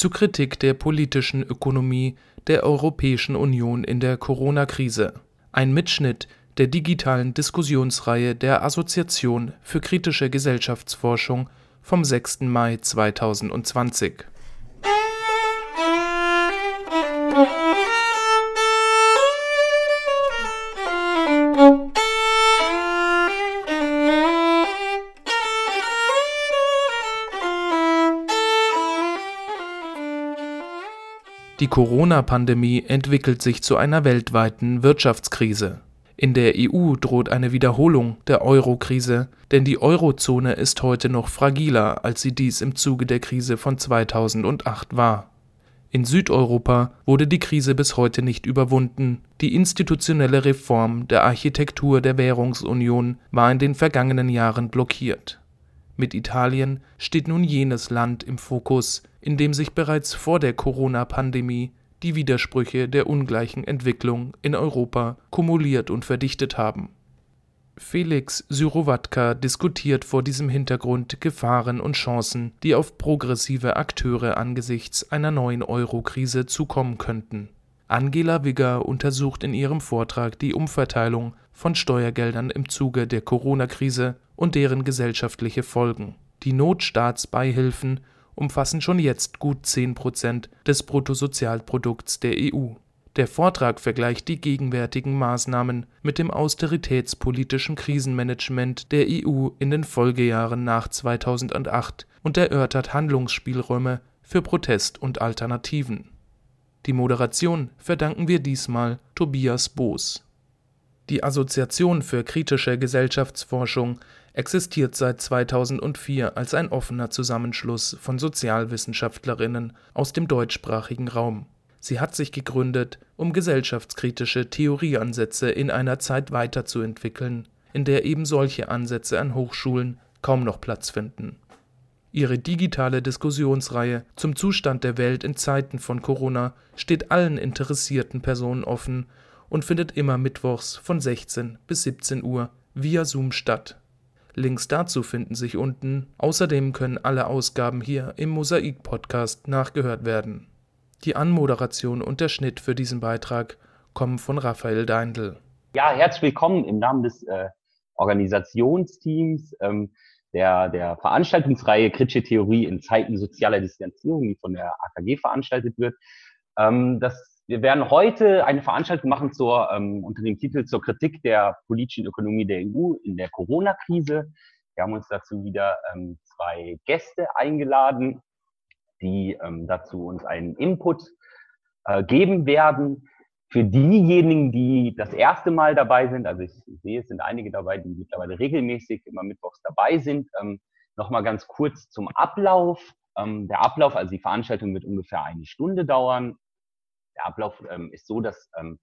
zu Kritik der politischen Ökonomie der Europäischen Union in der Corona-Krise. Ein Mitschnitt der digitalen Diskussionsreihe der Assoziation für kritische Gesellschaftsforschung vom 6. Mai 2020. Die Corona-Pandemie entwickelt sich zu einer weltweiten Wirtschaftskrise. In der EU droht eine Wiederholung der Euro-Krise, denn die Eurozone ist heute noch fragiler, als sie dies im Zuge der Krise von 2008 war. In Südeuropa wurde die Krise bis heute nicht überwunden, die institutionelle Reform der Architektur der Währungsunion war in den vergangenen Jahren blockiert mit Italien steht nun jenes Land im Fokus, in dem sich bereits vor der Corona-Pandemie die Widersprüche der ungleichen Entwicklung in Europa kumuliert und verdichtet haben. Felix Syrowatka diskutiert vor diesem Hintergrund Gefahren und Chancen, die auf progressive Akteure angesichts einer neuen Euro-Krise zukommen könnten. Angela Wigger untersucht in ihrem Vortrag die Umverteilung von Steuergeldern im Zuge der Corona-Krise und deren gesellschaftliche Folgen. Die Notstaatsbeihilfen umfassen schon jetzt gut 10 Prozent des Bruttosozialprodukts der EU. Der Vortrag vergleicht die gegenwärtigen Maßnahmen mit dem austeritätspolitischen Krisenmanagement der EU in den Folgejahren nach 2008 und erörtert Handlungsspielräume für Protest und Alternativen. Die Moderation verdanken wir diesmal Tobias Boos. Die Assoziation für kritische Gesellschaftsforschung existiert seit 2004 als ein offener Zusammenschluss von Sozialwissenschaftlerinnen aus dem deutschsprachigen Raum. Sie hat sich gegründet, um gesellschaftskritische Theorieansätze in einer Zeit weiterzuentwickeln, in der eben solche Ansätze an Hochschulen kaum noch Platz finden. Ihre digitale Diskussionsreihe zum Zustand der Welt in Zeiten von Corona steht allen interessierten Personen offen und findet immer mittwochs von 16 bis 17 Uhr via Zoom statt Links dazu finden sich unten. Außerdem können alle Ausgaben hier im Mosaik-Podcast nachgehört werden. Die Anmoderation und der Schnitt für diesen Beitrag kommen von Raphael Deindl. Ja, herzlich willkommen im Namen des äh, Organisationsteams ähm, der, der Veranstaltungsreihe Kritische Theorie in Zeiten sozialer Distanzierung, die von der AKG veranstaltet wird. Ähm, das wir werden heute eine Veranstaltung machen zur, ähm, unter dem Titel zur Kritik der politischen Ökonomie der EU in der Corona-Krise. Wir haben uns dazu wieder ähm, zwei Gäste eingeladen, die ähm, dazu uns einen Input äh, geben werden. Für diejenigen, die das erste Mal dabei sind, also ich sehe, es sind einige dabei, die mittlerweile regelmäßig immer mittwochs dabei sind, ähm, nochmal ganz kurz zum Ablauf. Ähm, der Ablauf, also die Veranstaltung wird ungefähr eine Stunde dauern. Der Ablauf ähm, ist so, dass ähm,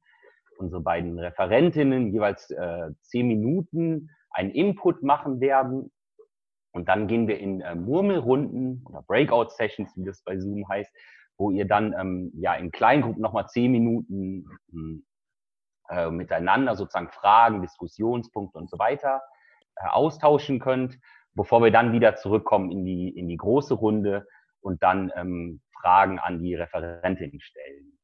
unsere beiden Referentinnen jeweils äh, zehn Minuten einen Input machen werden. Und dann gehen wir in äh, Murmelrunden oder Breakout-Sessions, wie das bei Zoom heißt, wo ihr dann ähm, ja in Kleingruppen nochmal zehn Minuten hm, äh, miteinander sozusagen Fragen, Diskussionspunkte und so weiter äh, austauschen könnt, bevor wir dann wieder zurückkommen in die, in die große Runde und dann ähm, Fragen an die Referentin stellen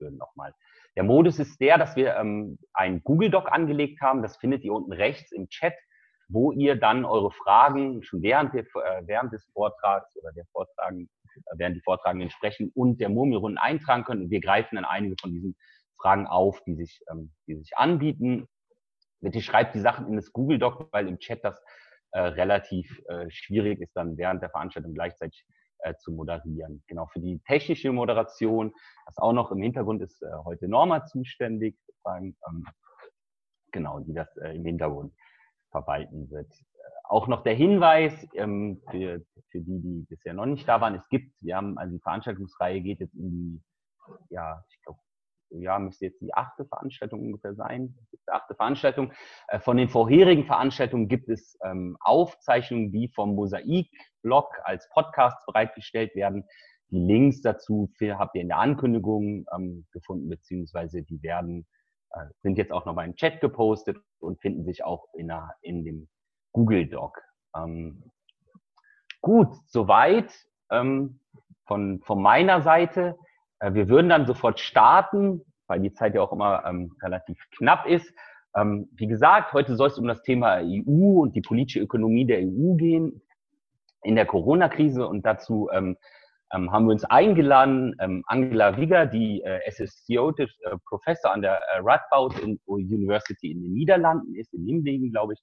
führen nochmal. Der Modus ist der, dass wir ähm, ein Google Doc angelegt haben. Das findet ihr unten rechts im Chat, wo ihr dann eure Fragen schon während, der, äh, während des Vortrags oder der Vortragen, äh, während die Vortragenden sprechen und der Murmelrunden eintragen könnt. Und wir greifen dann einige von diesen Fragen auf, die sich, ähm, die sich anbieten. Bitte schreibt die Sachen in das Google Doc, weil im Chat das äh, relativ äh, schwierig ist, dann während der Veranstaltung gleichzeitig äh, zu moderieren. Genau, für die technische Moderation, das auch noch im Hintergrund ist äh, heute Norma zuständig, sozusagen, ähm, genau, die das äh, im Hintergrund verwalten wird. Äh, auch noch der Hinweis ähm, für, für die, die bisher noch nicht da waren, es gibt, wir haben, also die Veranstaltungsreihe geht jetzt in die, ja, ich glaube, ja, müsste jetzt die achte Veranstaltung ungefähr sein. Die achte Veranstaltung. Äh, von den vorherigen Veranstaltungen gibt es ähm, Aufzeichnungen, die vom Mosaik-Blog als Podcast bereitgestellt werden. Die Links dazu habt ihr in der Ankündigung ähm, gefunden, beziehungsweise die werden, äh, sind jetzt auch nochmal im Chat gepostet und finden sich auch in, der, in dem Google Doc. Ähm, gut, soweit. Ähm, von, von meiner Seite. Äh, wir würden dann sofort starten, weil die Zeit ja auch immer ähm, relativ knapp ist. Ähm, wie gesagt, heute soll es um das Thema EU und die politische Ökonomie der EU gehen in der Corona-Krise und dazu ähm, ähm, haben wir uns eingeladen, ähm, Angela Wigger, die äh, Associate äh, Professor an der äh, Radboud University in den Niederlanden ist, in Nimwegen, glaube ich,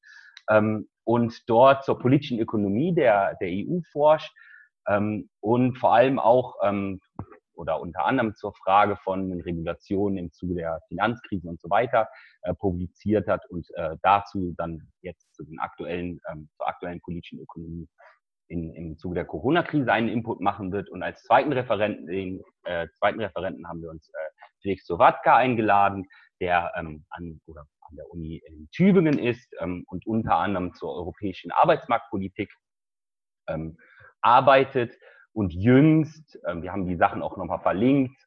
ähm, und dort zur politischen Ökonomie der, der EU forscht und vor allem auch oder unter anderem zur Frage von Regulationen im Zuge der Finanzkrise und so weiter äh, publiziert hat und äh, dazu dann jetzt zu den aktuellen, ähm, zur aktuellen politischen Ökonomie in, im Zuge der Corona-Krise einen Input machen wird. Und als zweiten Referenten, den äh, zweiten Referenten haben wir uns äh, Felix Sowatka eingeladen, der ähm, an, oder an der Uni in Tübingen ist ähm, und unter anderem zur europäischen Arbeitsmarktpolitik ähm, arbeitet und jüngst, ähm, wir haben die Sachen auch nochmal verlinkt,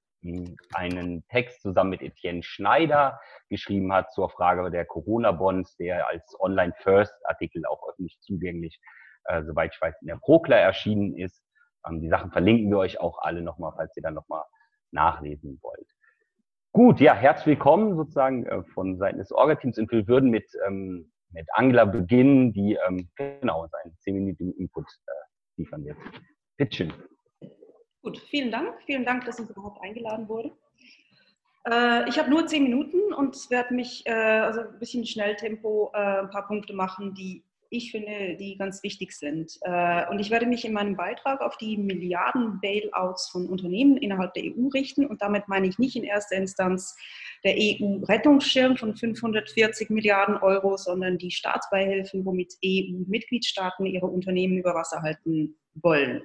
einen Text zusammen mit Etienne Schneider geschrieben hat zur Frage der Corona-Bonds, der als Online-First-Artikel auch öffentlich zugänglich äh, soweit ich weiß, in der Prokla erschienen ist. Ähm, die Sachen verlinken wir euch auch alle nochmal, falls ihr dann nochmal nachlesen wollt. Gut, ja, herzlich willkommen sozusagen äh, von Seiten des Orga-Teams und wir würden mit, ähm, mit Angela beginnen, die ähm, genau seinen 10-minütigen Input äh, liefern wird. Bitte Gut, vielen Dank. Vielen Dank, dass ich überhaupt eingeladen wurde. Äh, ich habe nur zehn Minuten und werde mich äh, also ein bisschen Schnelltempo äh, ein paar Punkte machen, die ich finde, die ganz wichtig sind. Äh, und ich werde mich in meinem Beitrag auf die Milliarden Bailouts von Unternehmen innerhalb der EU richten. Und damit meine ich nicht in erster Instanz der EU-Rettungsschirm von 540 Milliarden Euro, sondern die Staatsbeihilfen, womit EU-Mitgliedstaaten ihre Unternehmen über Wasser halten wollen.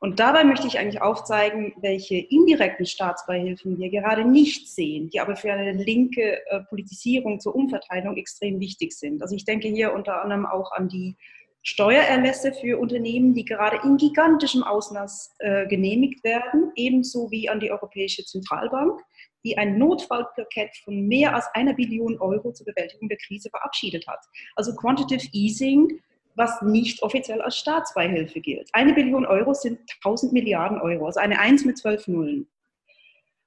Und dabei möchte ich eigentlich aufzeigen, welche indirekten Staatsbeihilfen wir gerade nicht sehen, die aber für eine linke äh, Politisierung zur Umverteilung extrem wichtig sind. Also ich denke hier unter anderem auch an die Steuererlässe für Unternehmen, die gerade in gigantischem Ausmaß äh, genehmigt werden, ebenso wie an die Europäische Zentralbank, die ein Notfallpaket von mehr als einer Billion Euro zur Bewältigung der Krise verabschiedet hat. Also Quantitative Easing was nicht offiziell als Staatsbeihilfe gilt. Eine Billion Euro sind 1000 Milliarden Euro, also eine Eins mit zwölf Nullen.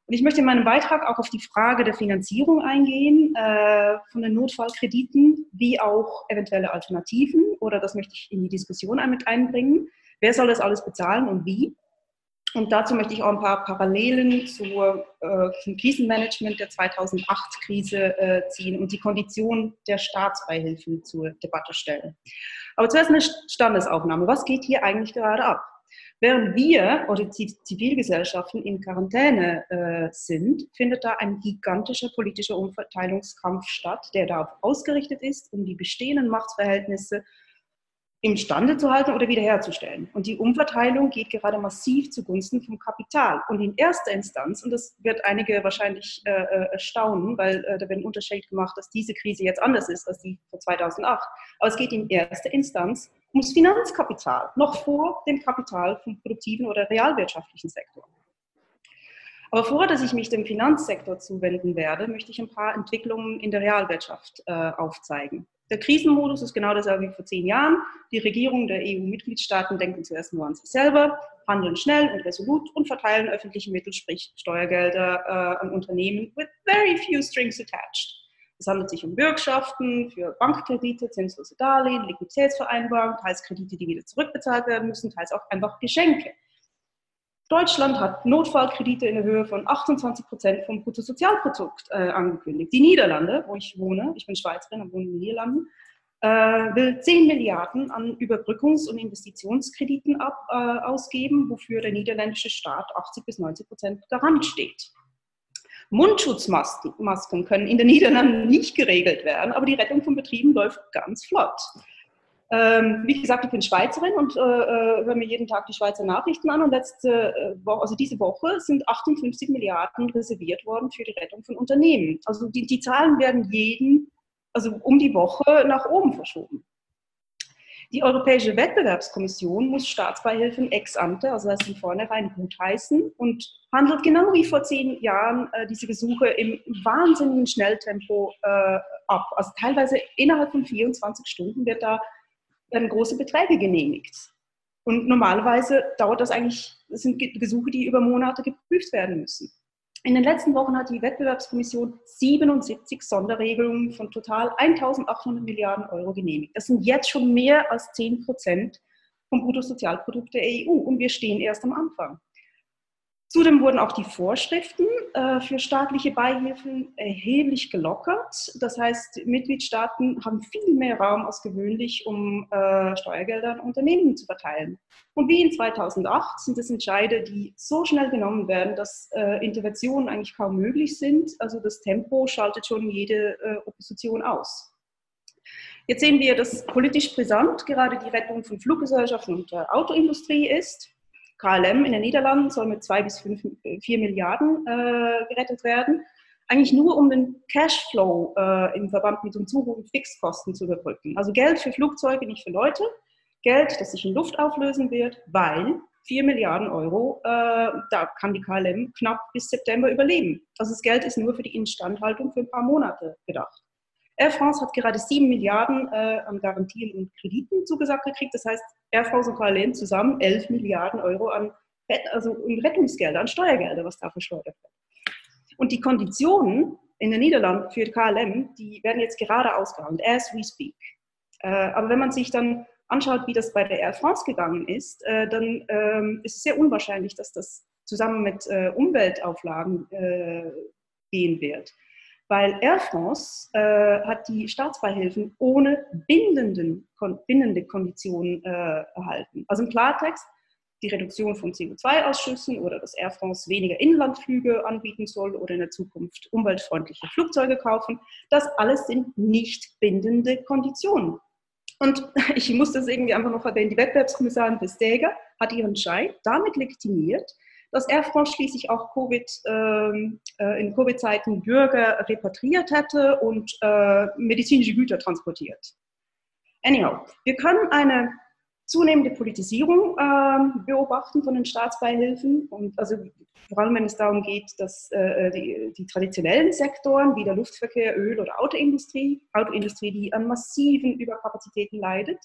Und ich möchte in meinem Beitrag auch auf die Frage der Finanzierung eingehen, äh, von den Notfallkrediten, wie auch eventuelle Alternativen, oder das möchte ich in die Diskussion mit einbringen. Wer soll das alles bezahlen und wie? Und dazu möchte ich auch ein paar Parallelen zur, äh, zum Krisenmanagement der 2008-Krise äh, ziehen und die Kondition der Staatsbeihilfen zur Debatte stellen. Aber zuerst eine Standesaufnahme. Was geht hier eigentlich gerade ab? Während wir oder die Zivilgesellschaften in Quarantäne äh, sind, findet da ein gigantischer politischer Umverteilungskampf statt, der darauf ausgerichtet ist, um die bestehenden Machtverhältnisse imstande zu halten oder wiederherzustellen. Und die Umverteilung geht gerade massiv zugunsten vom Kapital. Und in erster Instanz, und das wird einige wahrscheinlich äh, äh, erstaunen, weil äh, da wird ein Unterschied gemacht, dass diese Krise jetzt anders ist als die von 2008. Aber es geht in erster Instanz ums Finanzkapital, noch vor dem Kapital vom produktiven oder realwirtschaftlichen Sektor. Aber vorher, dass ich mich dem Finanzsektor zuwenden werde, möchte ich ein paar Entwicklungen in der Realwirtschaft äh, aufzeigen. Der Krisenmodus ist genau dasselbe wie vor zehn Jahren. Die Regierungen der EU-Mitgliedstaaten denken zuerst nur an sich selber, handeln schnell und resolut und verteilen öffentliche Mittel, sprich Steuergelder, äh, an Unternehmen with very few strings attached. Es handelt sich um Bürgschaften für Bankkredite, zinslose Darlehen, Liquiditätsvereinbarungen, teils Kredite, die wieder zurückbezahlt werden müssen, teils auch einfach Geschenke. Deutschland hat Notfallkredite in der Höhe von 28 Prozent vom Bruttosozialprodukt äh, angekündigt. Die Niederlande, wo ich wohne, ich bin Schweizerin und wohne in den Niederlanden, äh, will 10 Milliarden an Überbrückungs- und Investitionskrediten ab, äh, ausgeben, wofür der niederländische Staat 80 bis 90 Prozent Garant steht. Mundschutzmasken können in den Niederlanden nicht geregelt werden, aber die Rettung von Betrieben läuft ganz flott. Ähm, wie gesagt, ich bin Schweizerin und äh, äh, höre mir jeden Tag die Schweizer Nachrichten an. Und letzte äh, Woche, also diese Woche sind 58 Milliarden reserviert worden für die Rettung von Unternehmen. Also die, die Zahlen werden jeden, also um die Woche nach oben verschoben. Die Europäische Wettbewerbskommission muss Staatsbeihilfen ex ante, also das von vornherein gutheißen und handelt genau wie vor zehn Jahren äh, diese Gesuche im wahnsinnigen Schnelltempo äh, ab. Also teilweise innerhalb von 24 Stunden wird da werden große Beträge genehmigt. Und normalerweise dauert das eigentlich, das sind Gesuche, die über Monate geprüft werden müssen. In den letzten Wochen hat die Wettbewerbskommission 77 Sonderregelungen von total 1800 Milliarden Euro genehmigt. Das sind jetzt schon mehr als 10 Prozent vom Bruttosozialprodukt der EU und wir stehen erst am Anfang. Zudem wurden auch die Vorschriften äh, für staatliche Beihilfen erheblich gelockert. Das heißt, Mitgliedstaaten haben viel mehr Raum als gewöhnlich, um äh, Steuergelder an Unternehmen zu verteilen. Und wie in 2008 sind es Entscheide, die so schnell genommen werden, dass äh, Interventionen eigentlich kaum möglich sind. Also das Tempo schaltet schon jede Opposition aus. Jetzt sehen wir, dass politisch brisant gerade die Rettung von Fluggesellschaften und der Autoindustrie ist. KLM in den Niederlanden soll mit zwei bis fünf, vier Milliarden äh, gerettet werden. Eigentlich nur, um den Cashflow äh, im Verband mit den zu hohen Fixkosten zu überbrücken. Also Geld für Flugzeuge, nicht für Leute. Geld, das sich in Luft auflösen wird, weil 4 Milliarden Euro, äh, da kann die KLM knapp bis September überleben. Also das Geld ist nur für die Instandhaltung für ein paar Monate gedacht. Air France hat gerade 7 Milliarden äh, an Garantien und Krediten zugesagt gekriegt. Das heißt, Air France und KLM zusammen 11 Milliarden Euro an also Rettungsgelder, an Steuergelder, was da verschleudert wird. Und die Konditionen in den Niederlanden für KLM, die werden jetzt gerade ausgehandelt, as we speak. Äh, aber wenn man sich dann anschaut, wie das bei der Air France gegangen ist, äh, dann ähm, ist es sehr unwahrscheinlich, dass das zusammen mit äh, Umweltauflagen äh, gehen wird weil Air France äh, hat die Staatsbeihilfen ohne bindenden, bindende Konditionen äh, erhalten. Also im Klartext, die Reduktion von CO2-Ausschüssen oder dass Air France weniger Inlandflüge anbieten soll oder in der Zukunft umweltfreundliche Flugzeuge kaufen, das alles sind nicht bindende Konditionen. Und ich muss das irgendwie einfach noch erwähnen, die Wettbewerbskommissarin Vestager hat ihren Entscheid damit legitimiert, dass Air France schließlich auch COVID, ähm, äh, in Covid-Zeiten Bürger repatriiert hätte und äh, medizinische Güter transportiert. Anyhow, wir können eine zunehmende Politisierung äh, beobachten von den Staatsbeihilfen und also vor allem wenn es darum geht, dass äh, die, die, traditionellen Sektoren wie der Luftverkehr, Öl oder Autoindustrie, Autoindustrie, die an massiven Überkapazitäten leidet,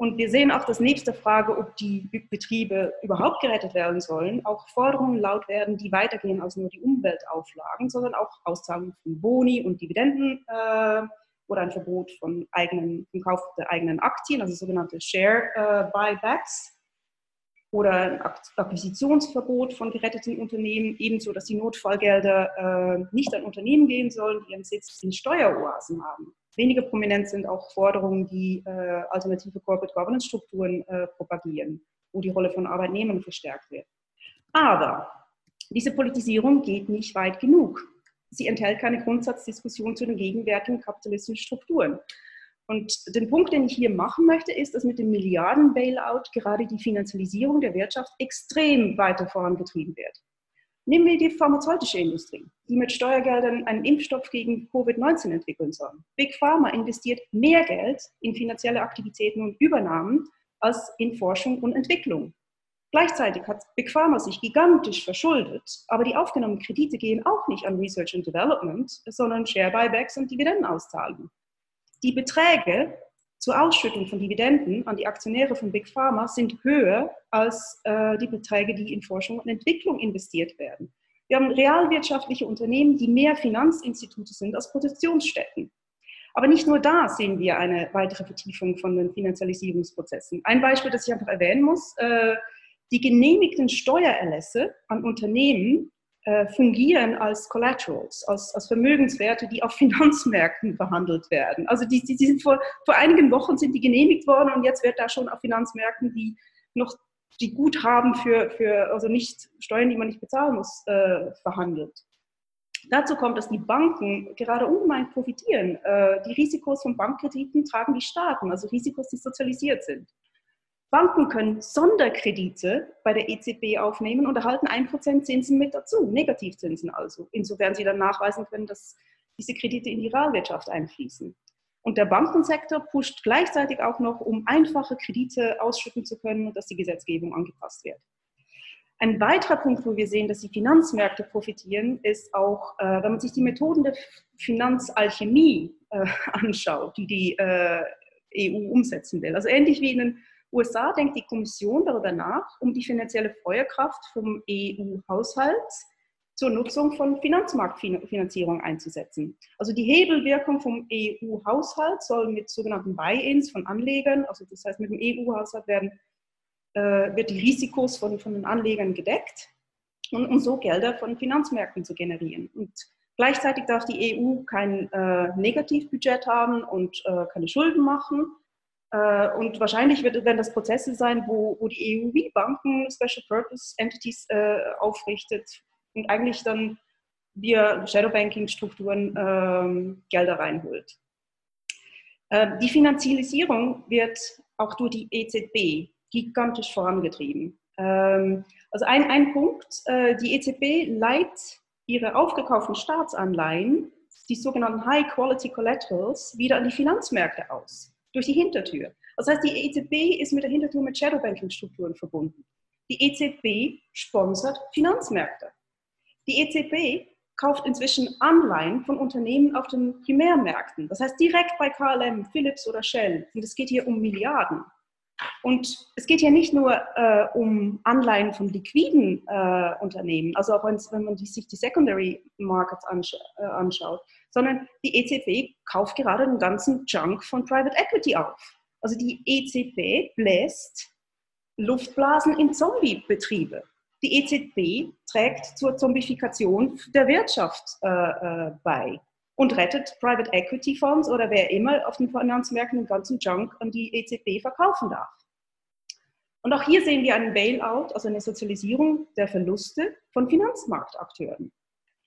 und wir sehen auch, dass der Frage, ob die Betriebe überhaupt gerettet werden sollen, auch Forderungen laut werden, die weitergehen als nur die Umweltauflagen, sondern auch Auszahlungen von Boni und Dividenden äh, oder ein Verbot von eigenen, vom Kauf der eigenen Aktien, also sogenannte Share äh, Buybacks oder ein Akquisitionsverbot von geretteten Unternehmen, ebenso, dass die Notfallgelder äh, nicht an Unternehmen gehen sollen, die ihren Sitz in Steueroasen haben. Weniger prominent sind auch Forderungen, die äh, alternative Corporate Governance Strukturen äh, propagieren, wo die Rolle von Arbeitnehmern verstärkt wird. Aber diese Politisierung geht nicht weit genug. Sie enthält keine Grundsatzdiskussion zu den gegenwärtigen kapitalistischen Strukturen. Und den Punkt, den ich hier machen möchte, ist, dass mit dem Milliarden-Bailout gerade die Finanzialisierung der Wirtschaft extrem weiter vorangetrieben wird. Nehmen wir die pharmazeutische Industrie, die mit Steuergeldern einen Impfstoff gegen Covid-19 entwickeln soll. Big Pharma investiert mehr Geld in finanzielle Aktivitäten und Übernahmen als in Forschung und Entwicklung. Gleichzeitig hat Big Pharma sich gigantisch verschuldet, aber die aufgenommenen Kredite gehen auch nicht an Research and Development, sondern Share Buybacks und Dividendenauszahlungen. Die Beträge zur Ausschüttung von Dividenden an die Aktionäre von Big Pharma sind höher als äh, die Beträge, die in Forschung und Entwicklung investiert werden. Wir haben realwirtschaftliche Unternehmen, die mehr Finanzinstitute sind als Produktionsstätten. Aber nicht nur da sehen wir eine weitere Vertiefung von den Finanzialisierungsprozessen. Ein Beispiel, das ich einfach erwähnen muss, äh, die genehmigten Steuererlässe an Unternehmen äh, fungieren als Collaterals, als, als, Vermögenswerte, die auf Finanzmärkten behandelt werden. Also die, die, die sind vor, vor einigen Wochen sind die genehmigt worden und jetzt wird da schon auf Finanzmärkten die noch die Guthaben für, für also nicht Steuern, die man nicht bezahlen muss, äh, verhandelt. Dazu kommt, dass die Banken gerade ungemein profitieren. Äh, die Risikos von Bankkrediten tragen die Staaten, also Risikos, die sozialisiert sind. Banken können Sonderkredite bei der EZB aufnehmen und erhalten 1% Zinsen mit dazu, Negativzinsen also, insofern sie dann nachweisen können, dass diese Kredite in die Realwirtschaft einfließen. Und der Bankensektor pusht gleichzeitig auch noch, um einfache Kredite ausschütten zu können, dass die Gesetzgebung angepasst wird. Ein weiterer Punkt, wo wir sehen, dass die Finanzmärkte profitieren, ist auch, äh, wenn man sich die Methoden der Finanzalchemie äh, anschaut, die die äh, EU umsetzen will. Also ähnlich wie in den USA denkt die Kommission darüber nach, um die finanzielle Feuerkraft vom EU-Haushalt zur Nutzung von Finanzmarktfinanzierung einzusetzen. Also die Hebelwirkung vom EU-Haushalt soll mit sogenannten Buy-ins von Anlegern, also das heißt mit dem EU-Haushalt werden äh, wird die Risikos von, von den Anlegern gedeckt und um so Gelder von Finanzmärkten zu generieren. Und gleichzeitig darf die EU kein äh, Negativbudget haben und äh, keine Schulden machen. Äh, und wahrscheinlich wird, werden das Prozesse sein, wo, wo die EU wie Banken Special Purpose Entities äh, aufrichtet und eigentlich dann via Shadowbanking-Strukturen ähm, Gelder reinholt. Äh, die Finanzialisierung wird auch durch die EZB gigantisch vorangetrieben. Ähm, also ein, ein Punkt, äh, die EZB leiht ihre aufgekauften Staatsanleihen, die sogenannten High-Quality Collaterals, wieder an die Finanzmärkte aus, durch die Hintertür. Das heißt, die EZB ist mit der Hintertür mit Shadowbanking-Strukturen verbunden. Die EZB sponsert Finanzmärkte. Die EZB kauft inzwischen Anleihen von Unternehmen auf den Primärmärkten. Das heißt direkt bei KLM, Philips oder Shell. Und es geht hier um Milliarden. Und es geht ja nicht nur äh, um Anleihen von liquiden äh, Unternehmen, also auch wenn man sich die Secondary Markets ansch äh, anschaut, sondern die EZB kauft gerade den ganzen Junk von Private Equity auf. Also die EZB bläst Luftblasen in Zombiebetriebe. Die EZB trägt zur Zombifikation der Wirtschaft äh, äh, bei und rettet Private Equity Fonds oder wer immer auf den Finanzmärkten den ganzen Junk an die EZB verkaufen darf. Und auch hier sehen wir einen Bailout, also eine Sozialisierung der Verluste von Finanzmarktakteuren.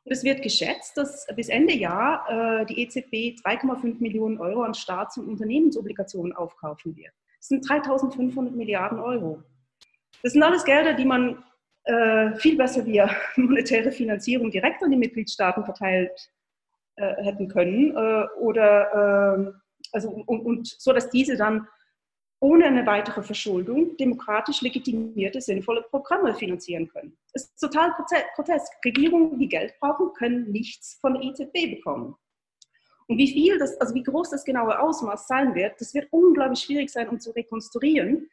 Und es wird geschätzt, dass bis Ende Jahr äh, die EZB 3,5 Millionen Euro an Staats- und Unternehmensobligationen aufkaufen wird. Das sind 3.500 Milliarden Euro. Das sind alles Gelder, die man äh, viel besser via monetäre Finanzierung direkt an die Mitgliedstaaten verteilt äh, hätten können äh, oder ähm, also und, und, so, dass diese dann ohne eine weitere Verschuldung demokratisch legitimierte, sinnvolle Programme finanzieren können. Es ist total grotesk. Regierungen, die Geld brauchen, können nichts von der EZB bekommen. Und wie viel das, also wie groß das genaue Ausmaß sein wird, das wird unglaublich schwierig sein, um zu rekonstruieren,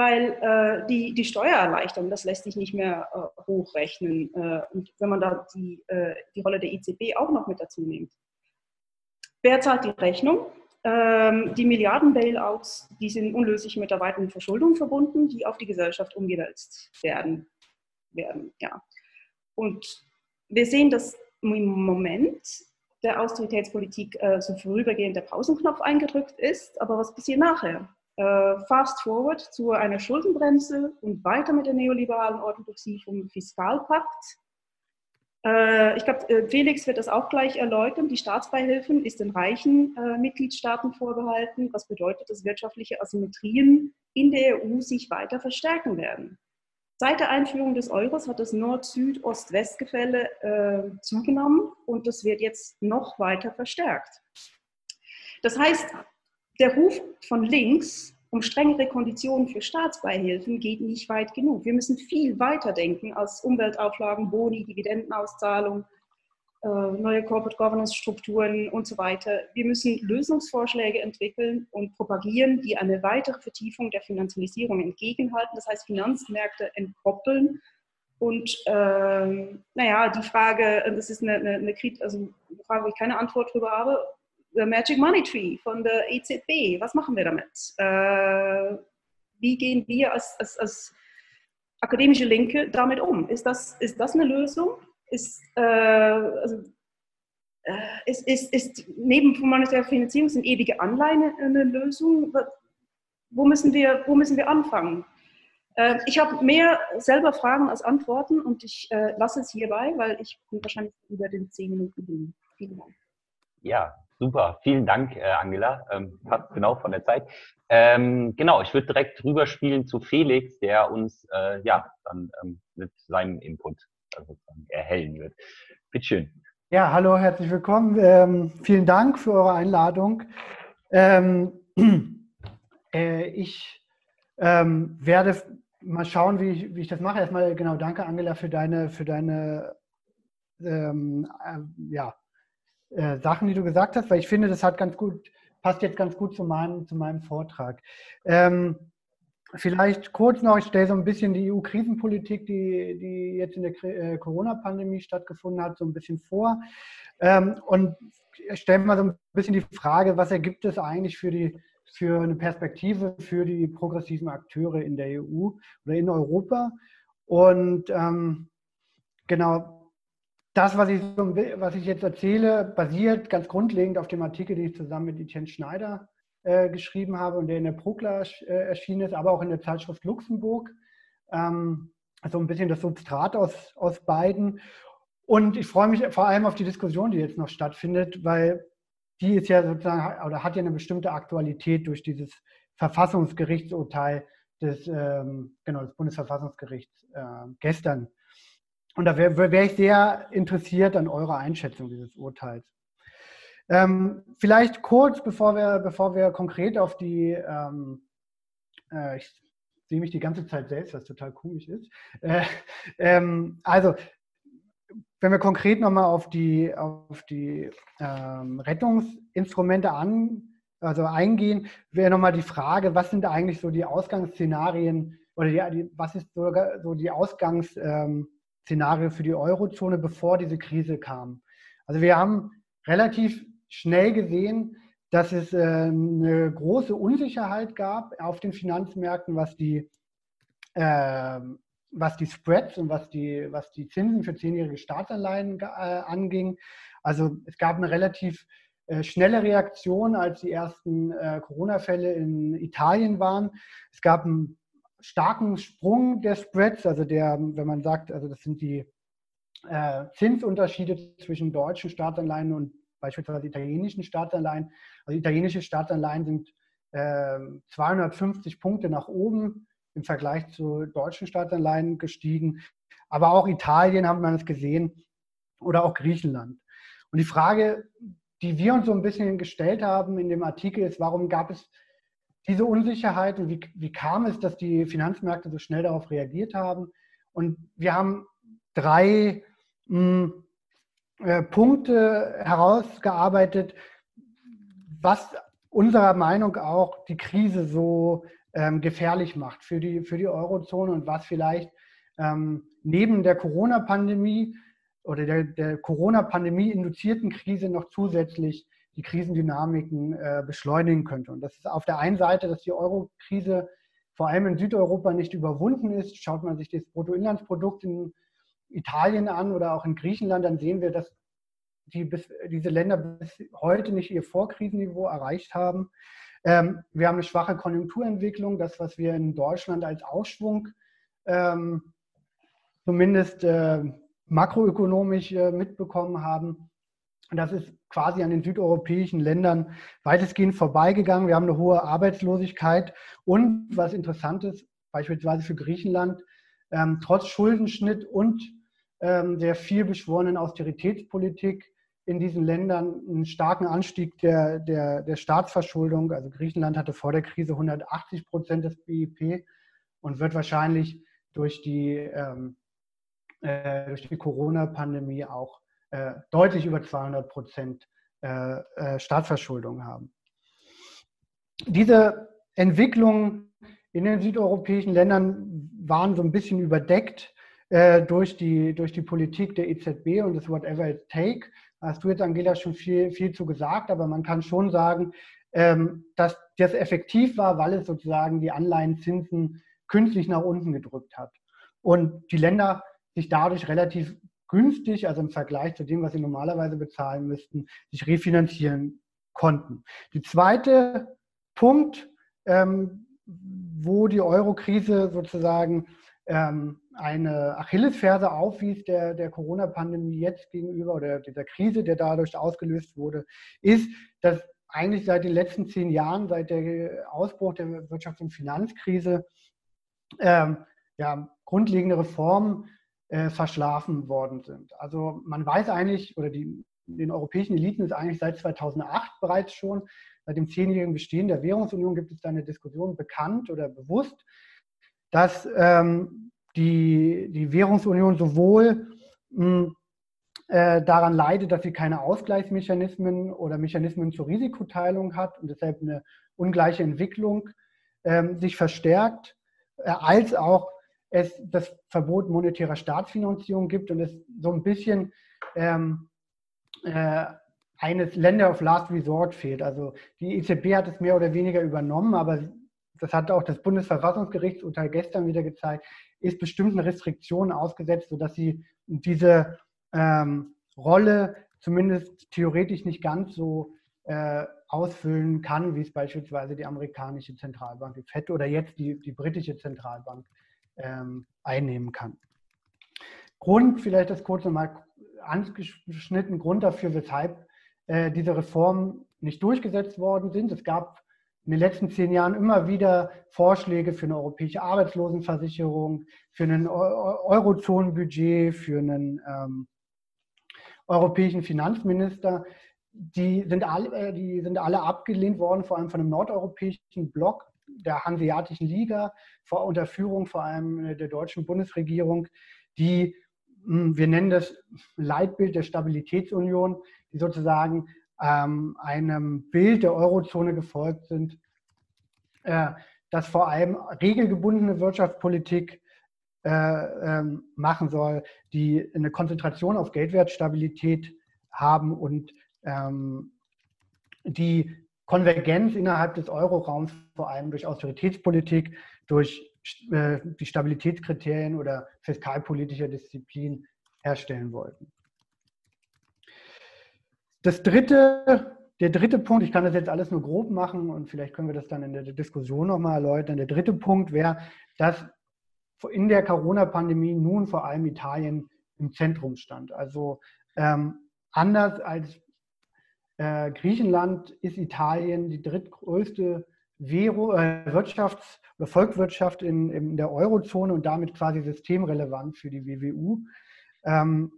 weil äh, die, die Steuererleichterung, das lässt sich nicht mehr äh, hochrechnen. Äh, und wenn man da die, äh, die Rolle der EZB auch noch mit dazu nimmt. Wer zahlt die Rechnung? Ähm, die Milliarden-Bailouts, die sind unlöslich mit der weiteren Verschuldung verbunden, die auf die Gesellschaft umgewälzt werden. werden ja. Und wir sehen, dass im Moment der Austeritätspolitik äh, so vorübergehend der Pausenknopf eingedrückt ist, aber was passiert nachher? Äh, fast forward zu einer Schuldenbremse und weiter mit der neoliberalen Orthodoxie vom Fiskalpakt. Äh, ich glaube, äh, Felix wird das auch gleich erläutern. Die Staatsbeihilfen ist den reichen Mitgliedstaaten vorbehalten, was bedeutet, dass wirtschaftliche Asymmetrien in der EU sich weiter verstärken werden. Seit der Einführung des Euros hat das Nord-Süd-Ost-West-Gefälle zugenommen und das wird jetzt noch weiter verstärkt. Das heißt, der Ruf von links um strengere Konditionen für Staatsbeihilfen geht nicht weit genug. Wir müssen viel weiter denken als Umweltauflagen, Boni, Dividendenauszahlung, äh, neue Corporate Governance Strukturen und so weiter. Wir müssen Lösungsvorschläge entwickeln und propagieren, die eine weitere Vertiefung der Finanzialisierung entgegenhalten. Das heißt, Finanzmärkte entkoppeln. Und ähm, naja, die Frage, das ist eine, eine, eine, also eine Frage, wo ich keine Antwort darüber habe, The Magic Money Tree von der EZB. Was machen wir damit? Äh, wie gehen wir als, als, als, akademische Linke damit um? Ist das, ist das eine Lösung? Ist, äh, also, äh, ist, ist, ist neben monetärer Finanzierung sind ewige Anleihen eine Lösung? Wo müssen wir, wo müssen wir anfangen? Äh, ich habe mehr selber Fragen als Antworten und ich äh, lasse es hierbei, weil ich bin wahrscheinlich über den zehn Minuten bin. Vielen Dank. Ja, Super, vielen Dank, äh, Angela. Ähm, passt genau von der Zeit. Ähm, genau, ich würde direkt rüberspielen zu Felix, der uns äh, ja dann ähm, mit seinem Input also erhellen wird. Bitte schön. Ja, hallo, herzlich willkommen. Ähm, vielen Dank für eure Einladung. Ähm, äh, ich ähm, werde mal schauen, wie ich, wie ich das mache. Erstmal genau, danke Angela für deine, für deine ähm, äh, ja, äh, Sachen, die du gesagt hast, weil ich finde, das hat ganz gut, passt jetzt ganz gut zu meinem, zu meinem Vortrag. Ähm, vielleicht kurz noch, ich stelle so ein bisschen die EU-Krisenpolitik, die, die jetzt in der äh, Corona-Pandemie stattgefunden hat, so ein bisschen vor. Ähm, und stelle mal so ein bisschen die Frage, was ergibt es eigentlich für die für eine Perspektive für die progressiven Akteure in der EU oder in Europa. Und ähm, genau das, was ich, was ich jetzt erzähle, basiert ganz grundlegend auf dem Artikel, den ich zusammen mit Etienne Schneider äh, geschrieben habe und der in der Prokla äh, erschienen ist, aber auch in der Zeitschrift Luxemburg. Ähm, also ein bisschen das Substrat aus, aus beiden. Und ich freue mich vor allem auf die Diskussion, die jetzt noch stattfindet, weil die ist ja sozusagen oder hat ja eine bestimmte Aktualität durch dieses Verfassungsgerichtsurteil des, ähm, genau, des Bundesverfassungsgerichts äh, gestern. Und da wäre wär ich sehr interessiert an eurer Einschätzung dieses Urteils. Ähm, vielleicht kurz, bevor wir, bevor wir konkret auf die, ähm, äh, ich sehe mich die ganze Zeit selbst, was total komisch ist. Äh, ähm, also, wenn wir konkret nochmal auf die, auf die ähm, Rettungsinstrumente an, also eingehen, wäre nochmal die Frage, was sind eigentlich so die Ausgangsszenarien oder die, die, was ist sogar so die Ausgangsszenario ähm, für die Eurozone, bevor diese Krise kam? Also wir haben relativ schnell gesehen, dass es äh, eine große Unsicherheit gab auf den Finanzmärkten, was die, äh, was die Spreads und was die, was die Zinsen für zehnjährige Staatsanleihen äh, anging. Also es gab eine relativ äh, schnelle Reaktion, als die ersten äh, Corona-Fälle in Italien waren. Es gab einen starken Sprung der Spreads, also der, wenn man sagt, also das sind die äh, Zinsunterschiede zwischen deutschen Staatsanleihen und beispielsweise italienischen Staatsanleihen. Also italienische Staatsanleihen sind äh, 250 Punkte nach oben im Vergleich zu deutschen Staatsanleihen gestiegen. Aber auch Italien haben wir es gesehen oder auch Griechenland. Und die Frage, die wir uns so ein bisschen gestellt haben in dem Artikel, ist, warum gab es diese Unsicherheit und wie, wie kam es, dass die Finanzmärkte so schnell darauf reagiert haben? Und wir haben drei mh, hm, äh, Punkte herausgearbeitet, was unserer Meinung auch die Krise so ähm, gefährlich macht für die, für die Eurozone und was vielleicht ähm, neben der Corona-Pandemie oder der, der Corona-Pandemie induzierten Krise noch zusätzlich die Krisendynamiken äh, beschleunigen könnte. Und das ist auf der einen Seite, dass die Euro-Krise vor allem in Südeuropa nicht überwunden ist. Schaut man sich das Bruttoinlandsprodukt in Italien an oder auch in Griechenland, dann sehen wir, dass die bis, diese Länder bis heute nicht ihr Vorkrisenniveau erreicht haben. Ähm, wir haben eine schwache Konjunkturentwicklung, das, was wir in Deutschland als Aufschwung ähm, zumindest äh, makroökonomisch äh, mitbekommen haben. Und das ist quasi an den südeuropäischen Ländern weitestgehend vorbeigegangen. Wir haben eine hohe Arbeitslosigkeit und was interessant ist, beispielsweise für Griechenland, ähm, trotz Schuldenschnitt und ähm, der viel beschworenen Austeritätspolitik in diesen Ländern einen starken Anstieg der, der, der Staatsverschuldung. Also Griechenland hatte vor der Krise 180 Prozent des BIP und wird wahrscheinlich durch die, ähm, äh, durch die Corona-Pandemie auch äh, deutlich über 200 Prozent äh, äh, Staatsverschuldung haben. Diese Entwicklungen in den südeuropäischen Ländern waren so ein bisschen überdeckt äh, durch, die, durch die Politik der EZB und das Whatever it take. Hast du jetzt, Angela, schon viel, viel zu gesagt, aber man kann schon sagen, ähm, dass das effektiv war, weil es sozusagen die Anleihenzinsen künstlich nach unten gedrückt hat. Und die Länder sich dadurch relativ günstig, also im Vergleich zu dem, was sie normalerweise bezahlen müssten, sich refinanzieren konnten. Die zweite Punkt, ähm, wo die Euro-Krise sozusagen ähm, eine Achillesferse aufwies der, der Corona-Pandemie jetzt gegenüber oder dieser Krise, der dadurch ausgelöst wurde, ist, dass eigentlich seit den letzten zehn Jahren, seit der Ausbruch der Wirtschafts- und Finanzkrise, ähm, ja, grundlegende Reformen äh, verschlafen worden sind. Also man weiß eigentlich, oder die, den europäischen Eliten ist eigentlich seit 2008 bereits schon, seit dem zehnjährigen Bestehen der Währungsunion gibt es da eine Diskussion bekannt oder bewusst, dass ähm, die, die Währungsunion sowohl hm, äh, daran leidet, dass sie keine Ausgleichsmechanismen oder Mechanismen zur Risikoteilung hat und deshalb eine ungleiche Entwicklung ähm, sich verstärkt, äh, als auch es das Verbot monetärer Staatsfinanzierung gibt und es so ein bisschen ähm, äh, eines Länder of Last Resort fehlt. Also die EZB hat es mehr oder weniger übernommen, aber das hat auch das Bundesverfassungsgerichtsurteil gestern wieder gezeigt, ist bestimmten Restriktionen ausgesetzt, sodass sie diese ähm, Rolle zumindest theoretisch nicht ganz so äh, ausfüllen kann, wie es beispielsweise die amerikanische Zentralbank, die FED oder jetzt die, die britische Zentralbank ähm, einnehmen kann. Grund, vielleicht das kurz nochmal angeschnitten, Grund dafür, weshalb äh, diese Reformen nicht durchgesetzt worden sind. Es gab in den letzten zehn Jahren immer wieder Vorschläge für eine europäische Arbeitslosenversicherung, für ein Eurozonenbudget, für einen ähm, europäischen Finanzminister. Die sind, alle, äh, die sind alle abgelehnt worden, vor allem von dem nordeuropäischen Block der Hanseatischen Liga, vor, unter Führung vor allem der deutschen Bundesregierung, die, hm, wir nennen das Leitbild der Stabilitätsunion, die sozusagen ähm, einem Bild der Eurozone gefolgt sind, äh, dass vor allem regelgebundene Wirtschaftspolitik äh, ähm, machen soll, die eine Konzentration auf Geldwertstabilität haben und ähm, die Konvergenz innerhalb des Euroraums vor allem durch Austeritätspolitik, durch äh, die Stabilitätskriterien oder fiskalpolitische Disziplin herstellen wollten. Das dritte, der dritte Punkt, ich kann das jetzt alles nur grob machen und vielleicht können wir das dann in der Diskussion nochmal erläutern. Der dritte Punkt wäre, dass in der Corona-Pandemie nun vor allem Italien im Zentrum stand. Also ähm, anders als äh, Griechenland ist Italien die drittgrößte Währung, äh, Wirtschafts- oder Volkswirtschaft in, in, der Eurozone und damit quasi systemrelevant für die WWU. Ähm,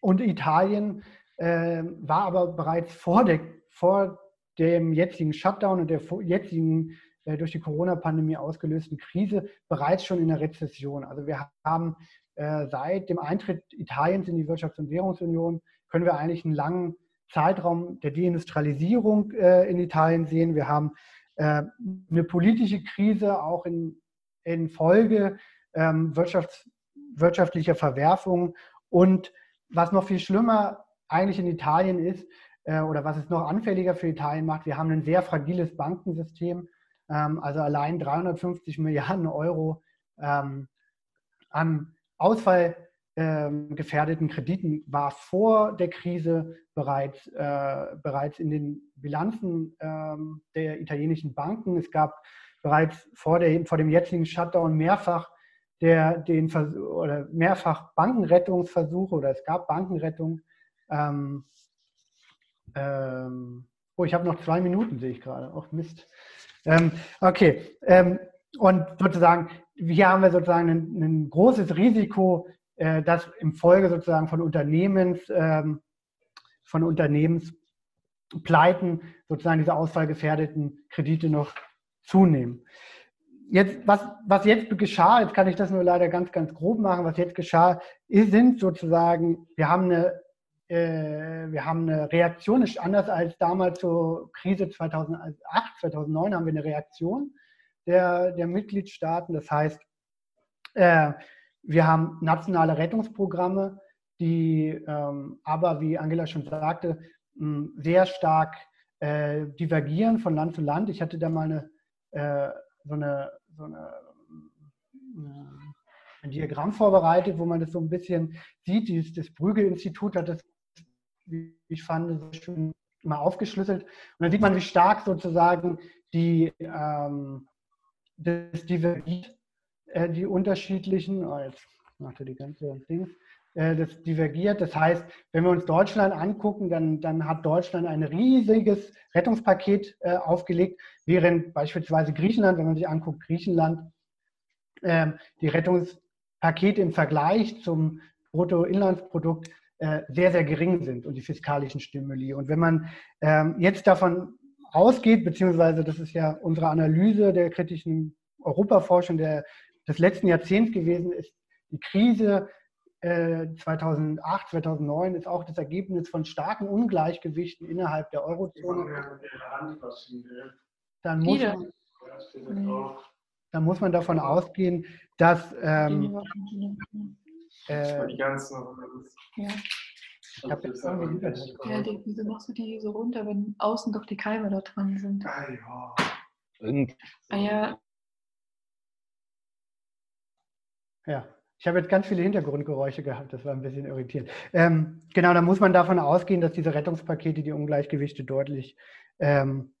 und Italien äh, war aber bereits vor, der, vor dem jetzigen Shutdown und der jetzigen äh, durch die Corona-Pandemie ausgelösten Krise bereits schon in der Rezession. Also wir haben äh, seit dem Eintritt Italiens in die Wirtschafts- und Währungsunion können wir eigentlich einen langen Zeitraum der Deindustrialisierung äh, in Italien sehen. Wir haben äh, eine politische Krise auch in, in Folge ähm, wirtschafts-, wirtschaftlicher Verwerfungen und was noch viel schlimmer eigentlich in Italien ist, äh, oder was es noch anfälliger für Italien macht, wir haben ein sehr fragiles Bankensystem, ähm, also allein 350 Milliarden Euro ähm, an ausfallgefährdeten ähm, Krediten war vor der Krise bereits, äh, bereits in den Bilanzen ähm, der italienischen Banken. Es gab bereits vor, der, vor dem jetzigen Shutdown mehrfach der, den oder mehrfach Bankenrettungsversuche oder es gab Bankenrettung ähm, ähm, oh, ich habe noch zwei Minuten, sehe ich gerade. Ach, Mist. Ähm, okay. Und sozusagen, hier haben wir sozusagen ein, ein großes Risiko, äh, dass im Folge sozusagen von Unternehmens, ähm, von Unternehmenspleiten sozusagen diese ausfallgefährdeten Kredite noch zunehmen. Jetzt, was, was jetzt geschah, jetzt kann ich das nur leider ganz, ganz grob machen, was jetzt geschah, sind sozusagen, wir haben eine äh, wir haben eine Reaktion, ist anders als damals zur Krise 2008, 2009 haben wir eine Reaktion der, der Mitgliedstaaten. Das heißt, äh, wir haben nationale Rettungsprogramme, die ähm, aber, wie Angela schon sagte, sehr stark äh, divergieren von Land zu Land. Ich hatte da mal eine, so eine, so eine ein Diagramm vorbereitet, wo man das so ein bisschen sieht. Dieses, das Brügel-Institut hat das wie ich fand, sehr schön mal aufgeschlüsselt. Und dann sieht man, wie stark sozusagen die, ähm, das divergiert, äh, die unterschiedlichen, oh, jetzt macht er die ganze Dings, äh, das divergiert. Das heißt, wenn wir uns Deutschland angucken, dann, dann hat Deutschland ein riesiges Rettungspaket äh, aufgelegt, während beispielsweise Griechenland, wenn man sich anguckt, Griechenland, äh, die Rettungspakete im Vergleich zum Bruttoinlandsprodukt sehr, sehr gering sind und die fiskalischen Stimuli. Und wenn man ähm, jetzt davon ausgeht, beziehungsweise das ist ja unsere Analyse der kritischen Europaforschung der, des letzten Jahrzehnts gewesen, ist die Krise 2008, äh, 2009 ist auch das Ergebnis von starken Ungleichgewichten innerhalb der Eurozone. Dann muss man, dann muss man davon ausgehen, dass ähm, äh, die ganzen, ja. Ich habe jetzt irgendwie Ja, die, wieso machst du die so runter, wenn außen doch die Keime da dran sind? Ah, ja. Ah, ja. Ja, ich habe jetzt ganz viele Hintergrundgeräusche gehabt, das war ein bisschen irritierend. Ähm, genau, da muss man davon ausgehen, dass diese Rettungspakete die Ungleichgewichte deutlich ähm,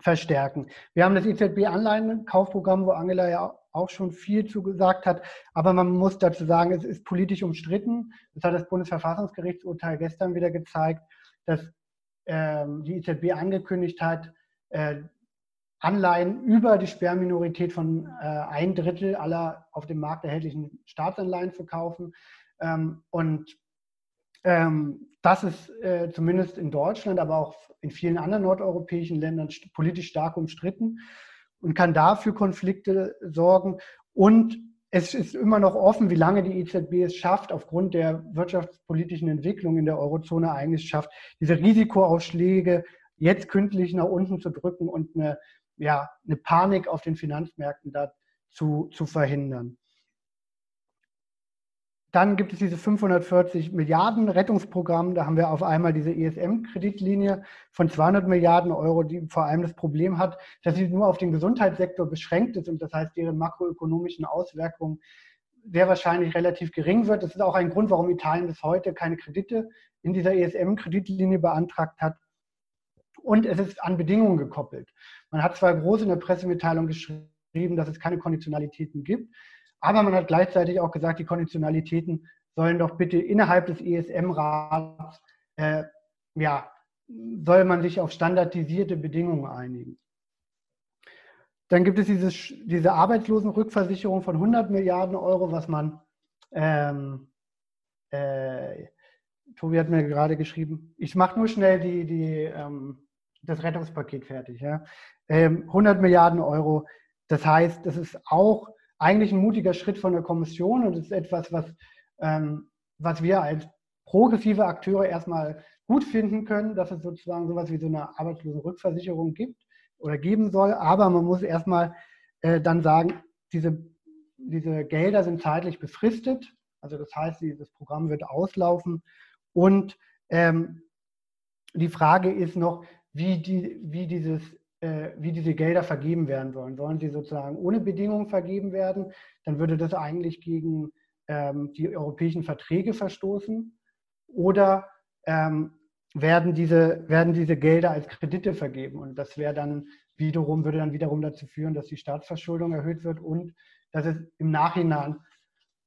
verstärken. Wir haben das EZB-Anleihenkaufprogramm, wo Angela ja auch schon viel zu gesagt hat, aber man muss dazu sagen, es ist politisch umstritten. Das hat das Bundesverfassungsgerichtsurteil gestern wieder gezeigt, dass ähm, die EZB angekündigt hat, äh, Anleihen über die Sperrminorität von äh, ein Drittel aller auf dem Markt erhältlichen Staatsanleihen zu kaufen. Ähm, und ähm, das ist äh, zumindest in Deutschland, aber auch in vielen anderen nordeuropäischen Ländern politisch stark umstritten und kann dafür Konflikte sorgen. Und es ist immer noch offen, wie lange die EZB es schafft, aufgrund der wirtschaftspolitischen Entwicklung in der Eurozone eigentlich schafft, diese Risikoausschläge jetzt kündlich nach unten zu drücken und eine, ja, eine Panik auf den Finanzmärkten dazu zu verhindern. Dann gibt es diese 540 Milliarden Rettungsprogramm. Da haben wir auf einmal diese ESM-Kreditlinie von 200 Milliarden Euro, die vor allem das Problem hat, dass sie nur auf den Gesundheitssektor beschränkt ist und das heißt, deren makroökonomischen Auswirkungen sehr wahrscheinlich relativ gering wird. Das ist auch ein Grund, warum Italien bis heute keine Kredite in dieser ESM-Kreditlinie beantragt hat. Und es ist an Bedingungen gekoppelt. Man hat zwar groß in der Pressemitteilung geschrieben, dass es keine Konditionalitäten gibt, aber man hat gleichzeitig auch gesagt, die Konditionalitäten sollen doch bitte innerhalb des ESM-Rats, äh, ja, soll man sich auf standardisierte Bedingungen einigen. Dann gibt es dieses, diese Arbeitslosenrückversicherung von 100 Milliarden Euro, was man, ähm, äh, Tobi hat mir gerade geschrieben, ich mache nur schnell die, die, ähm, das Rettungspaket fertig. Ja? Ähm, 100 Milliarden Euro, das heißt, das ist auch eigentlich ein mutiger Schritt von der Kommission und ist etwas, was, ähm, was wir als progressive Akteure erstmal gut finden können, dass es sozusagen sowas wie so eine Arbeitslosenrückversicherung gibt oder geben soll. Aber man muss erstmal äh, dann sagen, diese, diese Gelder sind zeitlich befristet. Also das heißt, dieses Programm wird auslaufen. Und ähm, die Frage ist noch, wie, die, wie dieses äh, wie diese Gelder vergeben werden sollen. Sollen sie sozusagen ohne Bedingungen vergeben werden? Dann würde das eigentlich gegen ähm, die europäischen Verträge verstoßen. Oder ähm, werden, diese, werden diese Gelder als Kredite vergeben? Und das wäre dann wiederum, würde dann wiederum dazu führen, dass die Staatsverschuldung erhöht wird und dass es im Nachhinein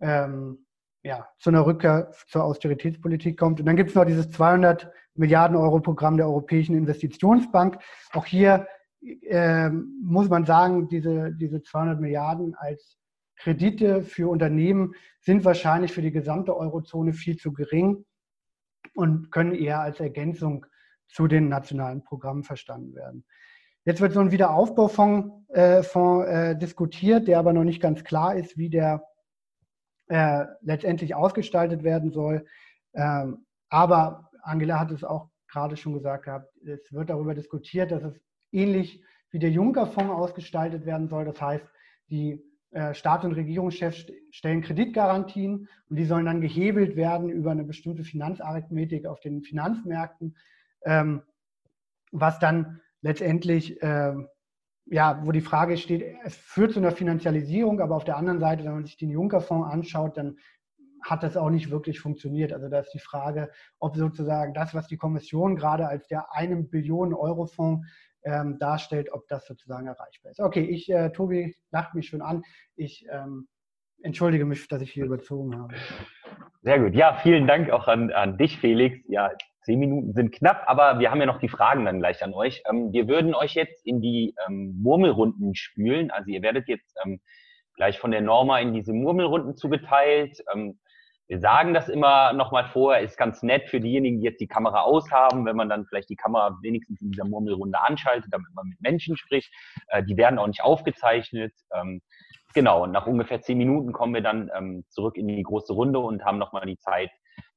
ähm, ja, zu einer Rückkehr zur Austeritätspolitik kommt. Und dann gibt es noch dieses 200 Milliarden Euro Programm der Europäischen Investitionsbank. Auch hier äh, muss man sagen, diese, diese 200 Milliarden als Kredite für Unternehmen sind wahrscheinlich für die gesamte Eurozone viel zu gering und können eher als Ergänzung zu den nationalen Programmen verstanden werden. Jetzt wird so ein Wiederaufbaufonds äh, Fonds, äh, diskutiert, der aber noch nicht ganz klar ist, wie der äh, letztendlich ausgestaltet werden soll. Ähm, aber Angela hat es auch gerade schon gesagt gehabt, es wird darüber diskutiert, dass es ähnlich wie der Juncker-Fonds ausgestaltet werden soll. Das heißt, die äh, Staat- und Regierungschefs stellen Kreditgarantien und die sollen dann gehebelt werden über eine bestimmte Finanzarithmetik auf den Finanzmärkten, ähm, was dann letztendlich, ähm, ja, wo die Frage steht, es führt zu einer Finanzialisierung, aber auf der anderen Seite, wenn man sich den Juncker-Fonds anschaut, dann hat das auch nicht wirklich funktioniert. Also da ist die Frage, ob sozusagen das, was die Kommission gerade als der einen Billionen Euro Fonds ähm, darstellt, ob das sozusagen erreichbar ist. Okay, ich, äh, Tobi lacht mich schon an. Ich ähm, entschuldige mich, dass ich hier überzogen habe. Sehr gut. Ja, vielen Dank auch an, an dich, Felix. Ja, zehn Minuten sind knapp, aber wir haben ja noch die Fragen dann gleich an euch. Ähm, wir würden euch jetzt in die ähm, Murmelrunden spülen. Also ihr werdet jetzt ähm, gleich von der Norma in diese Murmelrunden zugeteilt. Ähm, wir sagen das immer nochmal vorher, ist ganz nett für diejenigen, die jetzt die Kamera aushaben, wenn man dann vielleicht die Kamera wenigstens in dieser Murmelrunde anschaltet, damit man mit Menschen spricht. Äh, die werden auch nicht aufgezeichnet. Ähm, genau, und nach ungefähr zehn Minuten kommen wir dann ähm, zurück in die große Runde und haben nochmal die Zeit,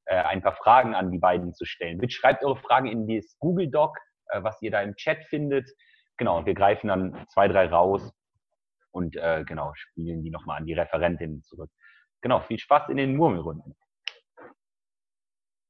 äh, ein paar Fragen an die beiden zu stellen. Bitte schreibt eure Fragen in dieses Google Doc, äh, was ihr da im Chat findet. Genau, und wir greifen dann zwei, drei raus und äh, genau, spielen die nochmal an die Referentin zurück. Genau, viel Spaß in den Murmelrunden.